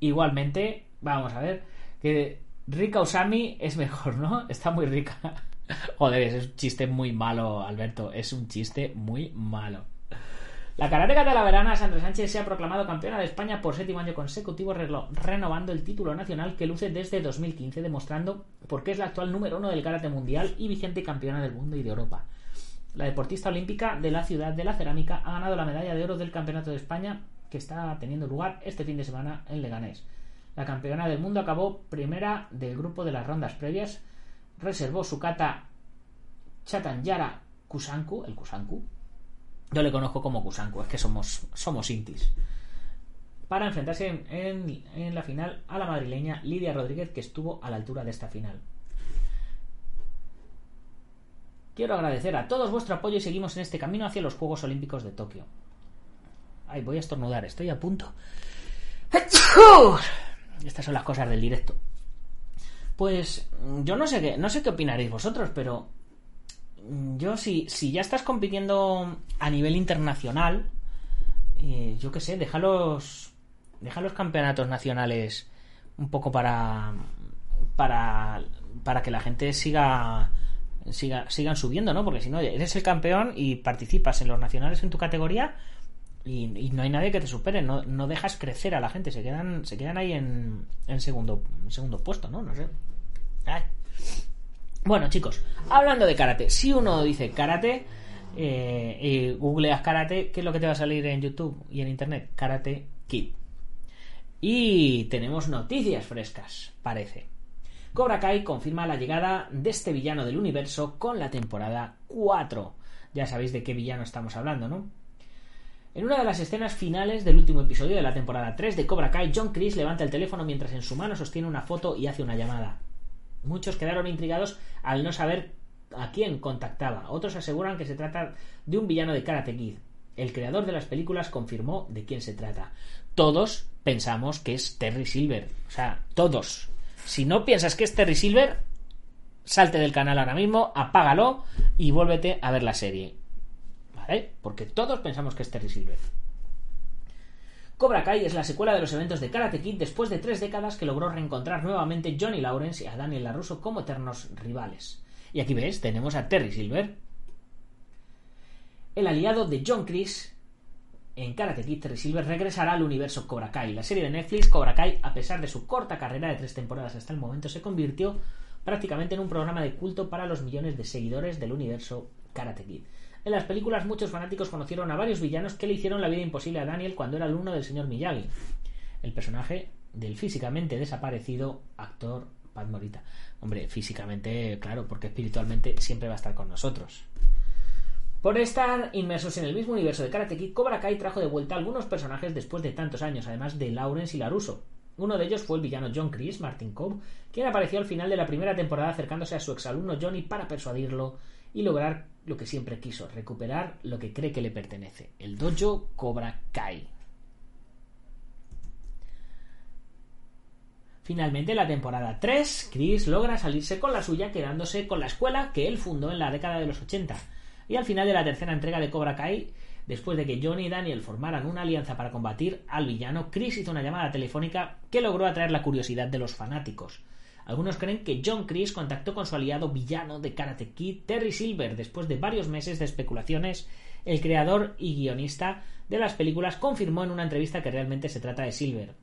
Igualmente, vamos a ver, que Rika Usami es mejor, ¿no? Está muy rica. Joder, es un chiste muy malo, Alberto. Es un chiste muy malo. La karateca de la verana Sandra Sánchez se ha proclamado campeona de España por séptimo año consecutivo, renovando el título nacional que luce desde 2015, demostrando por qué es la actual número uno del karate mundial y vigente campeona del mundo y de Europa. La deportista olímpica de la ciudad de la cerámica ha ganado la medalla de oro del Campeonato de España que está teniendo lugar este fin de semana en Leganés. La campeona del mundo acabó primera del grupo de las rondas previas, reservó su kata Chatanyara Kusanku, el Kusanku, yo le conozco como Kusanku, es que somos, somos intis. Para enfrentarse en, en, la final a la madrileña Lidia Rodríguez, que estuvo a la altura de esta final. Quiero agradecer a todos vuestro apoyo y seguimos en este camino hacia los Juegos Olímpicos de Tokio. Ay, voy a estornudar, estoy a punto. Estas son las cosas del directo. Pues yo no sé qué, no sé qué opinaréis vosotros, pero yo si, si ya estás compitiendo a nivel internacional, eh, yo qué sé, deja los, deja los campeonatos nacionales un poco para, para, para que la gente siga, siga sigan subiendo, ¿no? Porque si no, eres el campeón y participas en los nacionales en tu categoría y, no hay nadie que te supere, no, no, dejas crecer a la gente, se quedan, se quedan ahí en, en segundo, en segundo puesto, ¿no? No sé. Bueno, chicos, hablando de karate, si uno dice karate eh, y googleas karate, ¿qué es lo que te va a salir en YouTube y en internet? Karate Kid. Y tenemos noticias frescas, parece. Cobra Kai confirma la llegada de este villano del universo con la temporada 4. Ya sabéis de qué villano estamos hablando, ¿no? En una de las escenas finales del último episodio de la temporada 3 de Cobra Kai, John Chris levanta el teléfono mientras en su mano sostiene una foto y hace una llamada. Muchos quedaron intrigados al no saber a quién contactaba. Otros aseguran que se trata de un villano de Karate Kid. El creador de las películas confirmó de quién se trata. Todos pensamos que es Terry Silver. O sea, todos. Si no piensas que es Terry Silver, salte del canal ahora mismo, apágalo y vuélvete a ver la serie. ¿Vale? Porque todos pensamos que es Terry Silver. Cobra Kai es la secuela de los eventos de Karate Kid después de tres décadas que logró reencontrar nuevamente Johnny Lawrence y a Daniel LaRusso como eternos rivales. Y aquí ves, tenemos a Terry Silver, el aliado de John Chris en Karate Kid, Terry Silver regresará al universo Cobra Kai. La serie de Netflix Cobra Kai, a pesar de su corta carrera de tres temporadas hasta el momento, se convirtió prácticamente en un programa de culto para los millones de seguidores del universo Karate Kid. En las películas muchos fanáticos conocieron a varios villanos que le hicieron la vida imposible a Daniel cuando era alumno del señor Miyagi, el personaje del físicamente desaparecido actor Pat Morita. Hombre, físicamente, claro, porque espiritualmente siempre va a estar con nosotros. Por estar inmersos en el mismo universo de Karate Kid, Cobra Kai trajo de vuelta algunos personajes después de tantos años, además de Lawrence y Laruso. Uno de ellos fue el villano John Chris, Martin Cobb, quien apareció al final de la primera temporada acercándose a su exalumno Johnny para persuadirlo y lograr lo que siempre quiso, recuperar lo que cree que le pertenece, el dojo Cobra Kai. Finalmente, en la temporada 3, Chris logra salirse con la suya quedándose con la escuela que él fundó en la década de los 80. Y al final de la tercera entrega de Cobra Kai, después de que Johnny y Daniel formaran una alianza para combatir al villano, Chris hizo una llamada telefónica que logró atraer la curiosidad de los fanáticos. Algunos creen que John Chris contactó con su aliado villano de Karate Kid, Terry Silver, después de varios meses de especulaciones. El creador y guionista de las películas confirmó en una entrevista que realmente se trata de Silver,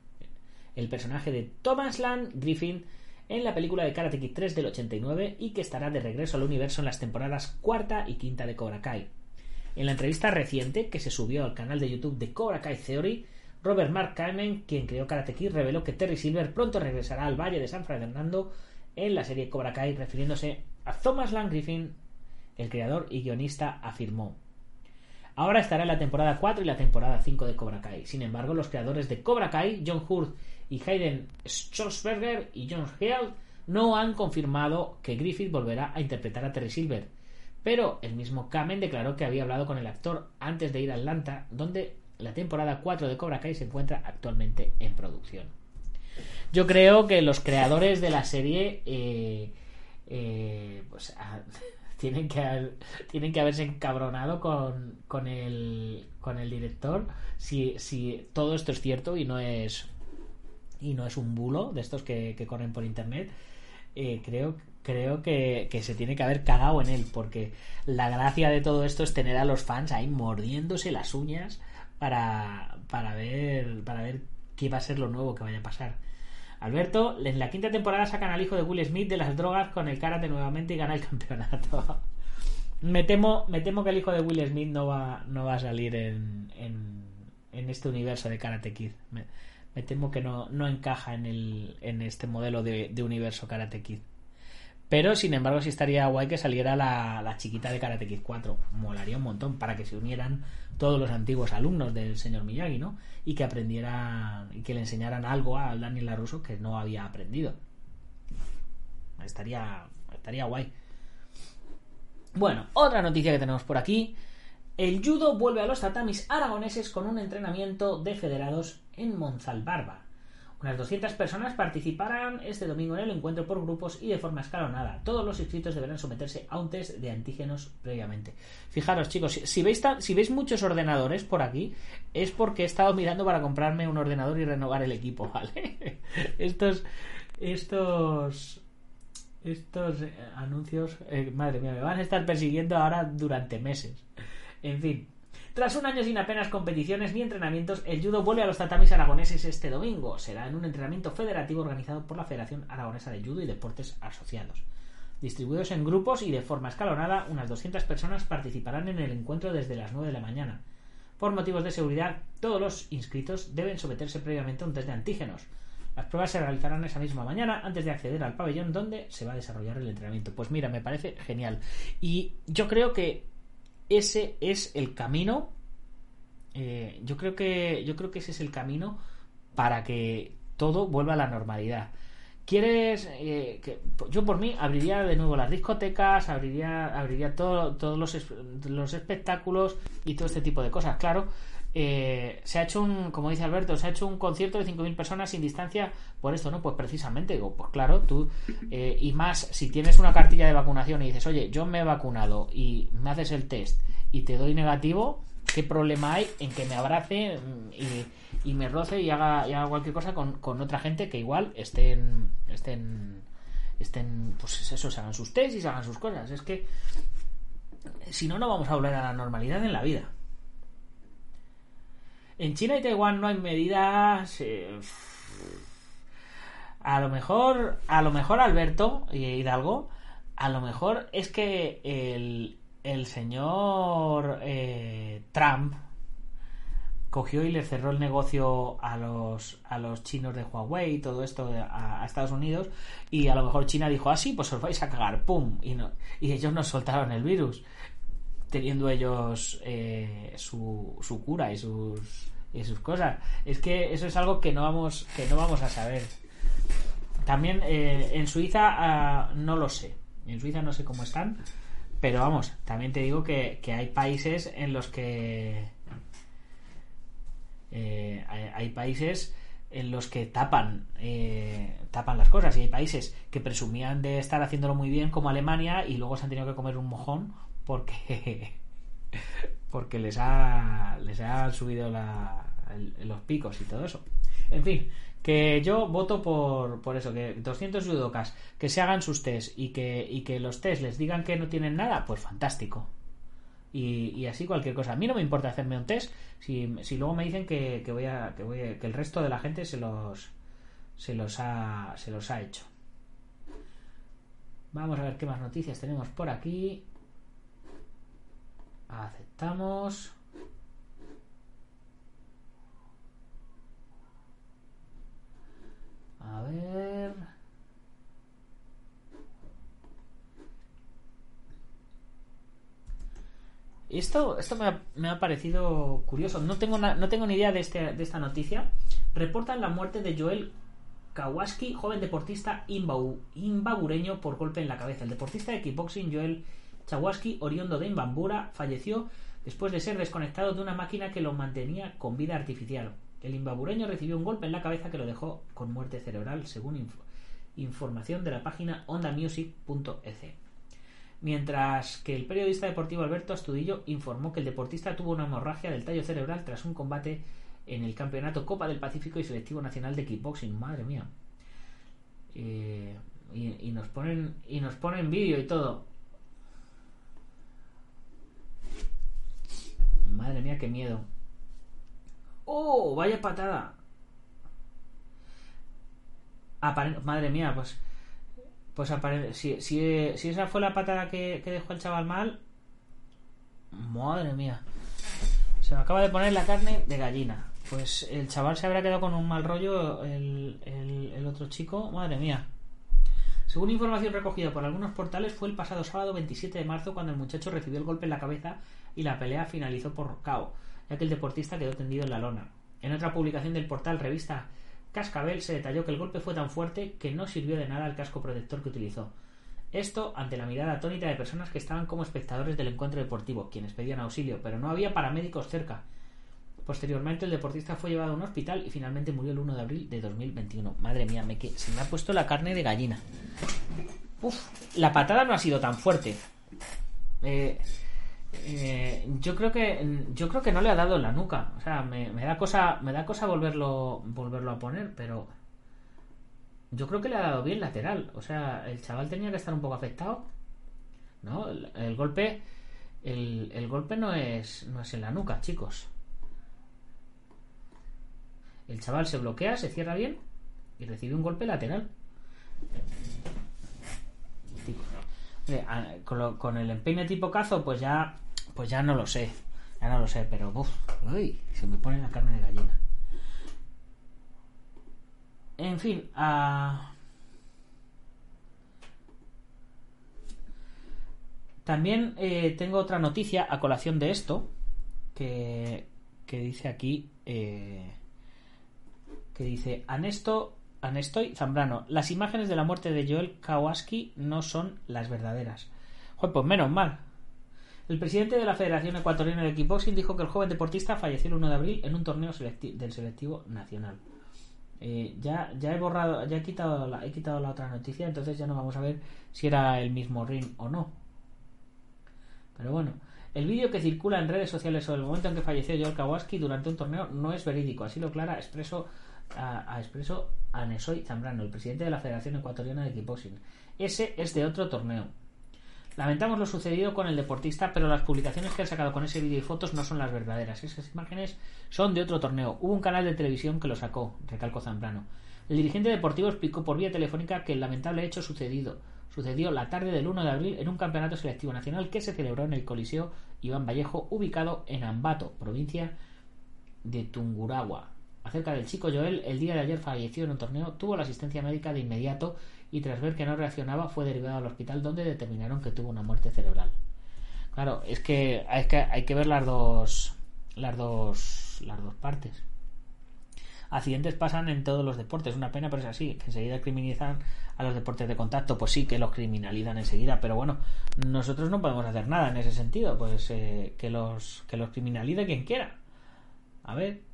el personaje de Thomas Land Griffin en la película de Karate Kid 3 del 89 y que estará de regreso al universo en las temporadas cuarta y quinta de Cobra Kai. En la entrevista reciente que se subió al canal de YouTube de Cobra Kai Theory, Robert Mark Kamen, quien creó Karate Kid, reveló que Terry Silver pronto regresará al Valle de San Fernando en la serie Cobra Kai, refiriéndose a Thomas Land Griffin, el creador y guionista, afirmó. Ahora estará en la temporada 4 y la temporada 5 de Cobra Kai. Sin embargo, los creadores de Cobra Kai, John Hurt y Hayden Schlossberger y John Hale no han confirmado que Griffith volverá a interpretar a Terry Silver. Pero el mismo Kamen declaró que había hablado con el actor antes de ir a Atlanta, donde la temporada 4 de Cobra Kai se encuentra actualmente en producción. Yo creo que los creadores de la serie eh, eh, pues, tienen, que tienen que haberse encabronado con, con, el, con el director si, si todo esto es cierto y no es y no es un bulo de estos que, corren por internet, eh, creo, creo que, se tiene que haber cagado en él, porque la gracia de todo esto es tener a los fans ahí mordiéndose las uñas para, para, ver, para ver qué va a ser lo nuevo que vaya a pasar. Alberto, en la quinta temporada sacan al hijo de Will Smith de las drogas con el karate nuevamente y gana el campeonato. me, temo, me temo que el hijo de Will Smith no va, no va a salir en, en, en este universo de Karate Kid me temo que no, encaja en, el, en este modelo de, universo Karate Kid. Pero, sin embargo, sí estaría guay que saliera la, chiquita de Karate Kid 4. Molaría un montón para que se unieran todos los antiguos alumnos del señor Miyagi, ¿no? Y que aprendieran y que le enseñaran algo a Daniel LaRusso que no había aprendido. Estaría, estaría guay. Bueno, otra noticia que tenemos por aquí. El judo vuelve a los tatamis aragoneses con un entrenamiento de federados en Monzalbarba. Unas 200 personas participarán este domingo en el encuentro por grupos y de forma escalonada. Todos los inscritos deberán someterse a un test de antígenos previamente. Fijaros, chicos, si, veis, si veis muchos ordenadores por aquí, es porque he estado mirando para comprarme un ordenador y renovar el equipo, ¿vale? estos. Estos. Estos eh, anuncios, eh, madre mía, me van a estar persiguiendo ahora durante meses. En fin, tras un año sin apenas competiciones ni entrenamientos, el judo vuelve a los tatamis aragoneses este domingo. Será en un entrenamiento federativo organizado por la Federación Aragonesa de Judo y Deportes Asociados. Distribuidos en grupos y de forma escalonada, unas 200 personas participarán en el encuentro desde las 9 de la mañana. Por motivos de seguridad, todos los inscritos deben someterse previamente a un test de antígenos. Las pruebas se realizarán esa misma mañana antes de acceder al pabellón donde se va a desarrollar el entrenamiento. Pues mira, me parece genial. Y yo creo que ese es el camino. Eh, yo creo que. Yo creo que ese es el camino para que todo vuelva a la normalidad. ¿Quieres eh, que yo por mí abriría de nuevo las discotecas, abriría abriría todos los, los espectáculos y todo este tipo de cosas, claro, eh, se ha hecho un, como dice Alberto, se ha hecho un concierto de 5.000 personas sin distancia por esto, ¿no? Pues precisamente, digo, pues claro, tú, eh, y más, si tienes una cartilla de vacunación y dices, oye, yo me he vacunado y me haces el test y te doy negativo, ¿qué problema hay en que me abrace y, me roce y haga, y haga cualquier cosa con, con, otra gente que igual estén, estén, estén, pues eso, se hagan sus test y se hagan sus cosas? Es que, si no, no vamos a volver a la normalidad en la vida. En China y Taiwán no hay medidas. Eh, a lo mejor, a lo mejor Alberto y Hidalgo, a lo mejor es que el, el señor eh, Trump cogió y le cerró el negocio a los, a los chinos de Huawei y todo esto a, Estados Unidos y a lo mejor China dijo, ah, sí, pues os vais a cagar, ¡pum! Y, no, y ellos nos soltaron el virus teniendo ellos eh, su, su cura y sus, y sus cosas. Es que eso es algo que no vamos, que no vamos a saber. También eh, en Suiza ah, no lo sé. En Suiza no sé cómo están. Pero vamos, también te digo que, que hay países en los que. eh, hay, hay países en los que tapan eh, tapan las cosas y hay países que presumían de estar haciéndolo muy bien como Alemania y luego se han tenido que comer un mojón porque porque les ha les ha subido los picos y todo eso en fin que yo voto por, por eso que 200 judokas que se hagan sus test y que, y que los test les digan que no tienen nada pues fantástico y, y así cualquier cosa. A mí no me importa hacerme un test si, si luego me dicen que, que voy a, que voy a- que el resto de la gente se los se los ha se los ha hecho. Vamos a ver qué más noticias tenemos por aquí. Aceptamos. A ver. Esto, esto me, ha, me ha parecido curioso. No tengo, no tengo ni idea de, este, de esta noticia. Reportan la muerte de Joel Kawaski, joven deportista imbau- imbabureño por golpe en la cabeza. El deportista de kickboxing Joel Kawaski, oriundo de Imbambura, falleció después de ser desconectado de una máquina que lo mantenía con vida artificial. El imbabureño recibió un golpe en la cabeza que lo dejó con muerte cerebral, según inf- información de la página ondamusic.ec mientras que el periodista deportivo Alberto Astudillo informó que el deportista tuvo una hemorragia del tallo cerebral tras un combate en el campeonato Copa del Pacífico y Selectivo Nacional de Kickboxing. Madre mía. Eh, y, y nos ponen y nos ponen vídeo y todo. Madre mía, qué miedo. ¡Oh! Vaya patada. Apare- Madre mía, pues pues si, si, si esa fue la patada que, que dejó el chaval mal, madre mía, se me acaba de poner la carne de gallina. Pues el chaval se habrá quedado con un mal rollo, el, el- el otro chico, madre mía. Según información recogida por algunos portales, fue el pasado sábado 27 de marzo cuando el muchacho recibió el golpe en la cabeza y la pelea finalizó por KO, ya que el deportista quedó tendido en la lona. En otra publicación del portal revista Cascabel se detalló que el golpe fue tan fuerte que no sirvió de nada el casco protector que utilizó. Esto ante la mirada atónita de personas que estaban como espectadores del encuentro deportivo, quienes pedían auxilio, pero no había paramédicos cerca. Posteriormente el deportista fue llevado a un hospital y finalmente murió el 1 de abril de 2021. Madre mía, me que... se me ha puesto la carne de gallina. Uf, la patada no ha sido tan fuerte. Eh, eh, yo creo que yo creo que no le ha dado en la nuca. O sea, me, da cosa me da cosa volverlo volverlo a poner, pero yo creo que le ha dado bien lateral. O sea, el chaval tenía que estar un poco afectado. No, el, golpe el, el golpe no es no es en la nuca, chicos. El chaval se bloquea, se cierra bien y recibe un golpe lateral. A- con, con el empeine tipo cazo, pues ya, pues ya no lo sé, ya no lo sé, pero uf, uy, se me pone la carne de gallina. En fin, ah, también eh, tengo otra noticia a colación de esto que, que dice aquí. eh, que dice Anesto, Anestoy Zambrano, las imágenes de la muerte de Joel Kawaski no son las verdaderas. Joder, pues menos mal. El presidente de la Federación Ecuatoriana de Kickboxing dijo que el joven deportista falleció el 1 de abril en un torneo del selectivo nacional. Eh, ya, ya he borrado, ya he quitado, la, he quitado la otra noticia, entonces ya no vamos a ver si era el mismo ring o no. Pero bueno, el vídeo que circula en redes sociales sobre el momento en que falleció Joel Kawaski durante un torneo no es verídico, así lo aclara expreso a, expreso a Nesoy Zambrano, el presidente de la Federación Ecuatoriana de Kickboxing. Ese es de otro torneo. Lamentamos lo sucedido con el deportista, pero las publicaciones que han sacado con ese vídeo y fotos no son las verdaderas. Esas imágenes son de otro torneo. Hubo un canal de televisión que lo sacó, recalcó Zambrano. El dirigente deportivo explicó por vía telefónica que el lamentable hecho sucedido sucedió la tarde del 1 de abril en un campeonato selectivo nacional que se celebró en el Coliseo Iván Vallejo, ubicado en Ambato, provincia de Tungurahua. Acerca del chico Joel, el día de ayer falleció en un torneo, tuvo la asistencia médica de inmediato y tras ver que no reaccionaba fue derivado al hospital donde determinaron que tuvo una muerte cerebral. Claro, es que hay que, hay que ver las dos las dos las dos partes. accidentes pasan en todos los deportes. Una pena, pero es así. Que enseguida criminalizan a los deportes de contacto. Pues sí, que los criminalizan enseguida. Pero bueno, nosotros no podemos hacer nada en ese sentido. Pues eh, que, los, que los criminalice quien quiera. A ver.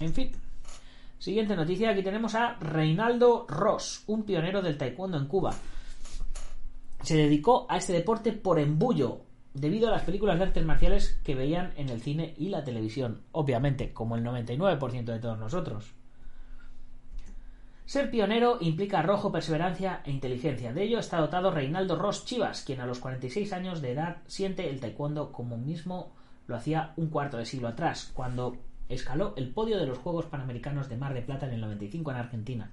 En fin. Siguiente noticia, aquí tenemos a Reinaldo Ross, un pionero del taekwondo en Cuba. Se dedicó a este deporte por embullo, debido a las películas de artes marciales que veían en el cine y la televisión, obviamente, como el 99% de todos nosotros. Ser pionero implica arrojo, perseverancia e inteligencia. De ello está dotado Reinaldo Ross Chivas, quien a los 46 años de edad siente el taekwondo como mismo lo hacía un cuarto de siglo atrás, cuando escaló el podio de los Juegos Panamericanos de Mar de Plata en el 95 en Argentina.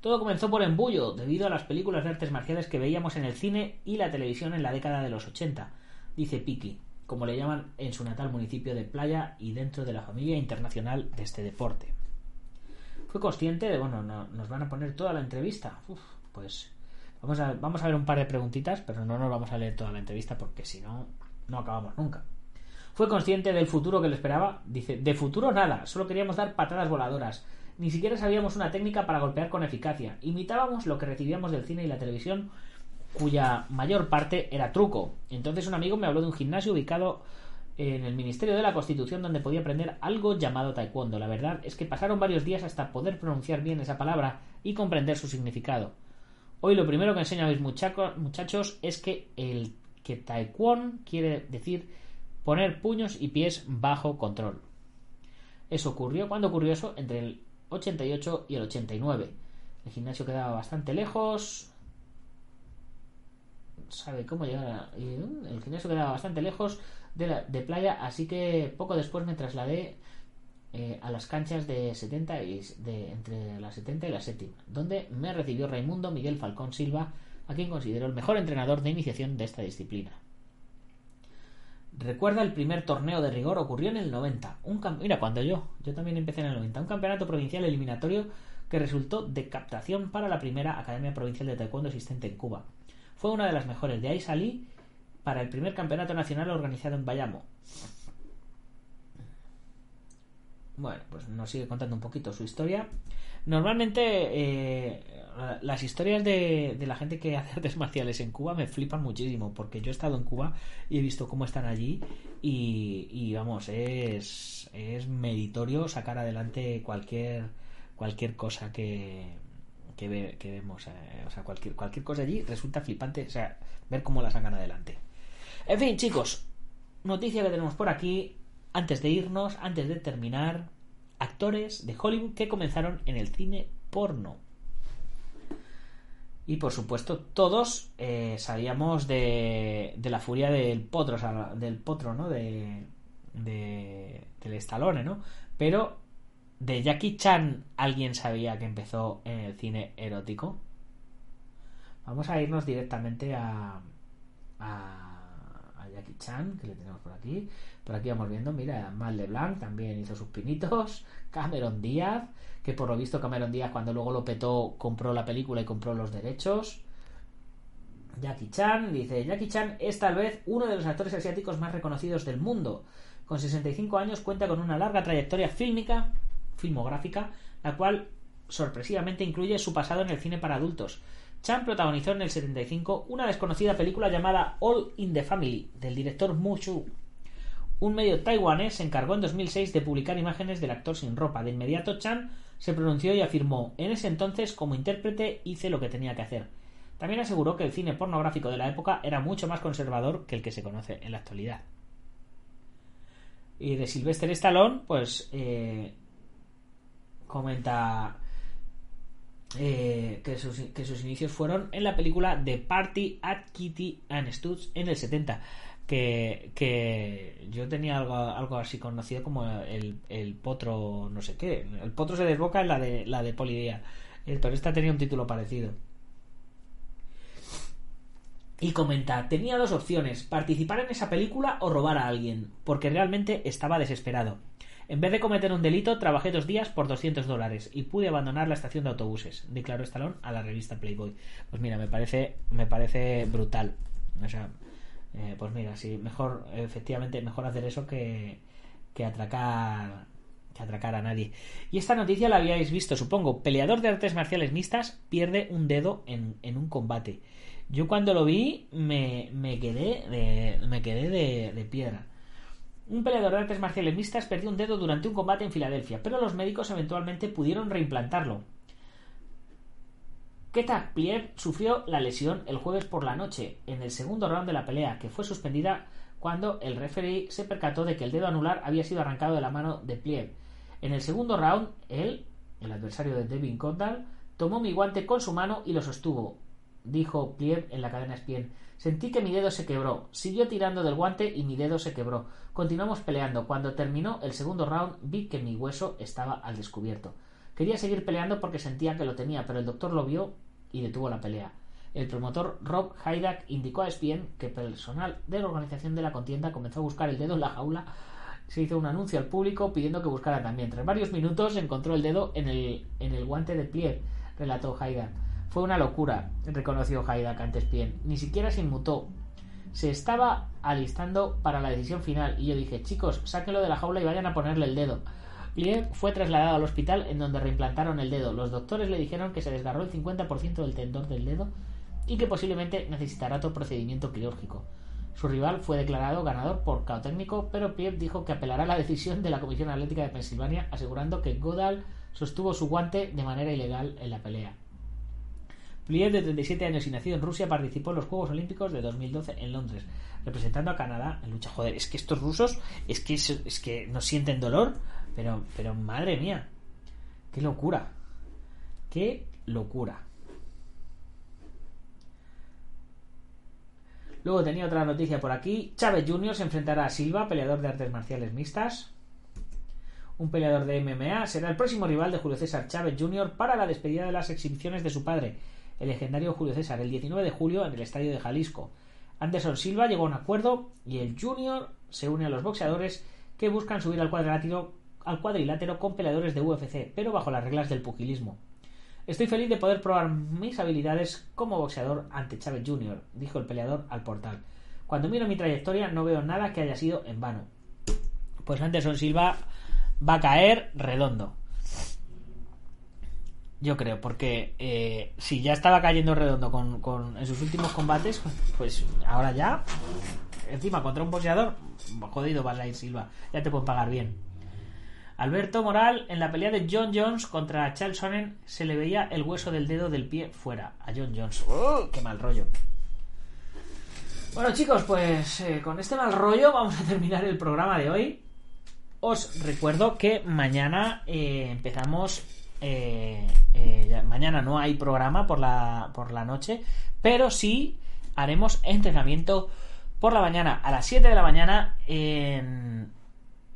Todo comenzó por embullo, debido a las películas de artes marciales que veíamos en el cine y la televisión en la década de los 80, dice Piki, como le llaman en su natal municipio de Playa y dentro de la familia internacional de este deporte. Fue consciente de, bueno, nos van a poner toda la entrevista. Pues vamos a, vamos a ver un par de preguntitas, pero no nos vamos a leer toda la entrevista porque si no, no acabamos nunca. Fue consciente del futuro que le esperaba. Dice, de futuro nada, solo queríamos dar patadas voladoras. Ni siquiera sabíamos una técnica para golpear con eficacia. Imitábamos lo que recibíamos del cine y la televisión, cuya mayor parte era truco. Entonces un amigo me habló de un gimnasio ubicado en el Ministerio de la Constitución donde podía aprender algo llamado taekwondo. La verdad es que pasaron varios días hasta poder pronunciar bien esa palabra y comprender su significado. Hoy lo primero que enseño mis muchachos es que el que taekwondo quiere decir poner puños y pies bajo control. Eso ocurrió, ¿cuándo ocurrió eso? Entre el 88 y el 89. El gimnasio quedaba bastante lejos. ¿Sabe cómo llegar? El gimnasio quedaba bastante lejos de playa, así que poco después me trasladé eh, a las canchas de 70 y de entre la 70 y la séptima, donde me recibió Raimundo Miguel Falcón Silva, a quien considero el mejor entrenador de iniciación de esta disciplina. Recuerda el primer torneo de rigor ocurrió en el 90. Un Mira, cuando yo, yo también empecé en el 90. Un campeonato provincial eliminatorio que resultó de captación para la primera Academia Provincial de Taekwondo existente en Cuba. Fue una de las mejores. De ahí salí para el primer campeonato nacional organizado en Bayamo. Bueno, pues nos sigue contando un poquito su historia. Normalmente eh, las historias de, la gente que hace artes marciales en Cuba me flipan muchísimo porque yo he estado en Cuba y he visto cómo están allí y, vamos, es, es meritorio sacar adelante cualquier, cualquier cosa que, que, vemos. Eh, o sea, cualquier, cualquier cosa allí resulta flipante, o sea, ver cómo la sacan adelante. En fin, chicos, noticia que tenemos por aquí, antes de irnos, antes de terminar, actores de Hollywood que comenzaron en el cine porno. Y por supuesto, todos eh, sabíamos de, de, la furia del potro, del potro, ¿no? De, de, del Stallone, ¿no? Pero de Jackie Chan, ¿alguien sabía que empezó en el cine erótico? Vamos a irnos directamente a, a, a Jackie Chan, que le tenemos por aquí. Por aquí vamos viendo, mira, Mal Blanc también hizo sus pinitos. Cameron Díaz, que por lo visto Cameron Díaz cuando luego lo petó compró la película y compró los derechos. Jackie Chan, dice, Jackie Chan es tal vez uno de los actores asiáticos más reconocidos del mundo. Con 65 años cuenta con una larga trayectoria fílmica, filmográfica, la cual sorpresivamente incluye su pasado en el cine para adultos. Chan protagonizó en el 75 una desconocida película llamada All in the Family, del director Mu Shu, un medio taiwanés se encargó en 2006 de publicar imágenes del actor sin ropa. De inmediato Chan se pronunció y afirmó En ese entonces, como intérprete, hice lo que tenía que hacer. También aseguró que el cine pornográfico de la época era mucho más conservador que el que se conoce en la actualidad. Y de Sylvester Stallone, pues eh, comenta eh, que, sus, que, sus, inicios fueron en la película The Party at Kitty and Stutz en el 70 que, yo tenía algo, algo así conocido como el, el, potro no sé qué. El potro se desboca en la de, la de Polidea. pero esta tenía un título parecido. Y comenta, tenía dos opciones, participar en esa película o robar a alguien, porque realmente estaba desesperado. En vez de cometer un delito, trabajé dos días por 200 dólares y pude abandonar la estación de autobuses, declaró Stallone a la revista Playboy. Pues mira, me parece, me parece brutal. O sea, Eh, pues mira, sí, mejor, efectivamente, mejor hacer eso que, que atracar que atracar a nadie. Y esta noticia la habíais visto, supongo. Peleador de artes marciales mixtas pierde un dedo en, en un combate. Yo cuando lo vi me, me quedé, de, me quedé de, de piedra. Un peleador de artes marciales mixtas perdió un dedo durante un combate en Filadelfia, pero los médicos eventualmente pudieron reimplantarlo. Ketak Pliev sufrió la lesión el jueves por la noche, en el segundo round de la pelea, que fue suspendida cuando el referee se percató de que el dedo anular había sido arrancado de la mano de Pliev. En el segundo round, él, el adversario de Devin Condal, tomó mi guante con su mano y lo sostuvo. Dijo Pliev en la cadena espien. Sentí que mi dedo se quebró. Siguió tirando del guante y mi dedo se quebró. Continuamos peleando. Cuando terminó el segundo round vi que mi hueso estaba al descubierto. Quería seguir peleando porque sentía que lo tenía, pero el doctor lo vio y detuvo la pelea. El promotor Rob Hydak indicó a ESPN que personal de la organización de la contienda comenzó a buscar el dedo en la jaula. Se hizo un anuncio al público pidiendo que buscara también. Tras varios minutos encontró el dedo en el, en el guante de pie, relató Hydak. Fue una locura, reconoció Hydak ante ESPN. Ni siquiera se inmutó. Se estaba alistando para la decisión final y yo dije, chicos, sáquenlo de la jaula y vayan a ponerle el dedo. Liev fue trasladado al hospital en donde reimplantaron el dedo. Los doctores le dijeron que se desgarró el 50% del tendón del dedo y que posiblemente necesitará otro procedimiento quirúrgico. Su rival fue declarado ganador por cao técnico, pero Pierre dijo que apelará a la decisión de la Comisión Atlética de Pensilvania, asegurando que Godal sostuvo su guante de manera ilegal en la pelea. Pliev, de 37 años y nacido en Rusia, participó en los Juegos Olímpicos de 2012 en Londres, representando a Canadá en lucha. Joder, es que estos rusos es que, es que no sienten dolor, pero, pero madre mía, qué locura, qué locura. Luego tenía otra noticia por aquí. Chávez Jr. se enfrentará a Silva, peleador de artes marciales mixtas. Un peleador de MMA será el próximo rival de Julio César Chávez Jr. para la despedida de las exhibiciones de su padre, el legendario Julio César, el 19 de julio en el estadio de Jalisco. Anderson Silva llegó a un acuerdo y el Junior se une a los boxeadores que buscan subir al cuadrilátero, al cuadrilátero con peleadores de UFC, pero bajo las reglas del pugilismo. Estoy feliz de poder probar mis habilidades como boxeador ante Chávez Jr., dijo el peleador al portal. Cuando miro mi trayectoria no veo nada que haya sido en vano. Pues Anderson Silva va a caer redondo. Yo creo, porque eh, si ya estaba cayendo redondo con, con, en sus últimos combates, pues ahora ya, encima contra un boxeador, jodido vas a ir Silva, ya te pueden pagar bien. Alberto Moral, en la pelea de John Jones contra Charles Sonnen, se le veía el hueso del dedo del pie fuera a John Jones. ¡Oh, ¡Qué mal rollo! Bueno chicos, pues eh, con este mal rollo vamos a terminar el programa de hoy. Os recuerdo que mañana eh, empezamos... Eh, mañana no hay programa por la, por la noche, pero sí haremos entrenamiento por la mañana a las 7 de la mañana en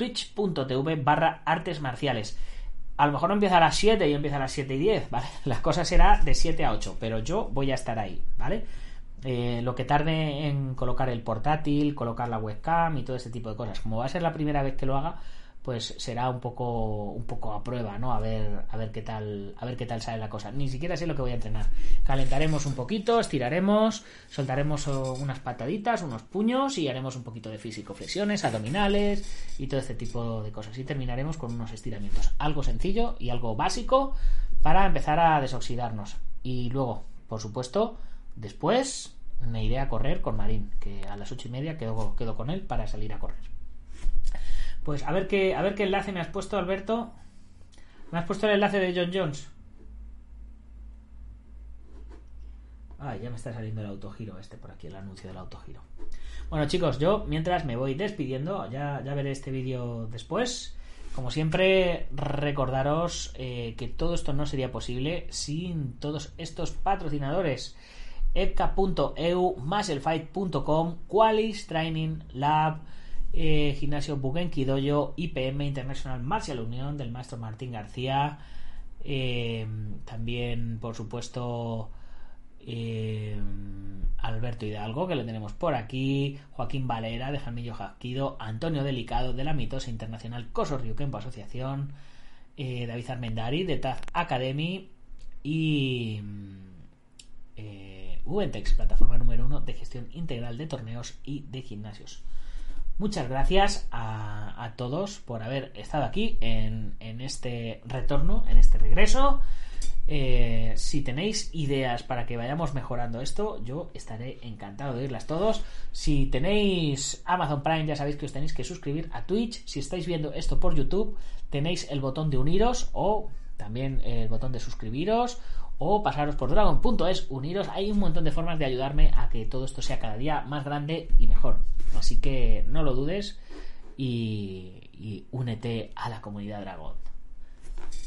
twitch.tv barra artes marciales. A lo mejor empieza a las 7 y empieza a las 7 y 10, ¿vale? La cosa será de 7 a 8, pero yo voy a estar ahí, ¿vale? Eh, lo que tarde en colocar el portátil, colocar la webcam y todo ese tipo de cosas. Como va a ser la primera vez que lo haga, pues será un poco un poco a prueba, ¿no? A ver a ver qué tal a ver qué tal sale la cosa. Ni siquiera sé lo que voy a entrenar. Calentaremos un poquito, estiraremos, soltaremos unas pataditas, unos puños y haremos un poquito de físico, flexiones, abdominales y todo este tipo de cosas. Y terminaremos con unos estiramientos, algo sencillo y algo básico para empezar a desoxidarnos. Y luego, por supuesto, después me iré a correr con Marín, que a las ocho y media quedo, quedo con él para salir a correr. Pues a ver qué, a ver qué enlace me has puesto, Alberto. ¿Me has puesto el enlace de John Jones? Ah, ya me está saliendo el autogiro este por aquí, el anuncio del autogiro. Bueno, chicos, yo mientras me voy despidiendo, ya, ya veré este vídeo después. Como siempre, recordaros eh, que todo esto no sería posible sin todos estos patrocinadores. Epca.eu, musclefight.com, Qualis Training Lab, eh, gimnasio Bugenki Dojo, IPM International Martial Unión del maestro Martín García, eh, también por supuesto eh, Alberto Hidalgo, que lo tenemos por aquí, Joaquín Valera de Jamillo Jasquido, Antonio Delicado de la Mitosa Internacional Coso Ryukempo Asociación, David Armendari de Taz Academy. Y Ubentex, plataforma número uno de gestión integral de torneos y de gimnasios. Muchas gracias a, todos por haber estado aquí en, este retorno, en este regreso. Eh, si tenéis ideas para que vayamos mejorando esto, yo estaré encantado de oírlas todos. Si tenéis Amazon Prime, ya sabéis que os tenéis que suscribir a Twitch. Si estáis viendo esto por YouTube, tenéis el botón de uniros o también el botón de suscribiros o pasaros por dragon.es, uniros. Hay un montón de formas de ayudarme a que todo esto sea cada día más grande y mejor. Así que no lo dudes y, únete a la comunidad dragón.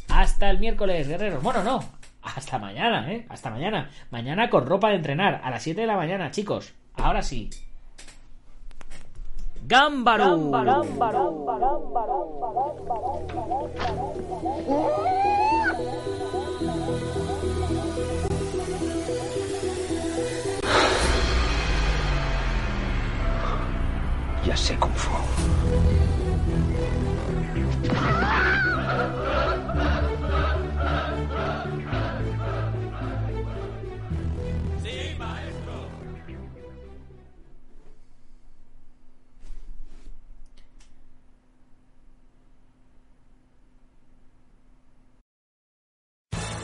Hasta el miércoles, guerreros. Bueno, no, hasta mañana, ¿eh? Hasta mañana. Mañana con ropa de entrenar, a las 7 de la mañana, chicos. Ahora sí. ¡Gámbaro! Ya sé Kung Fu.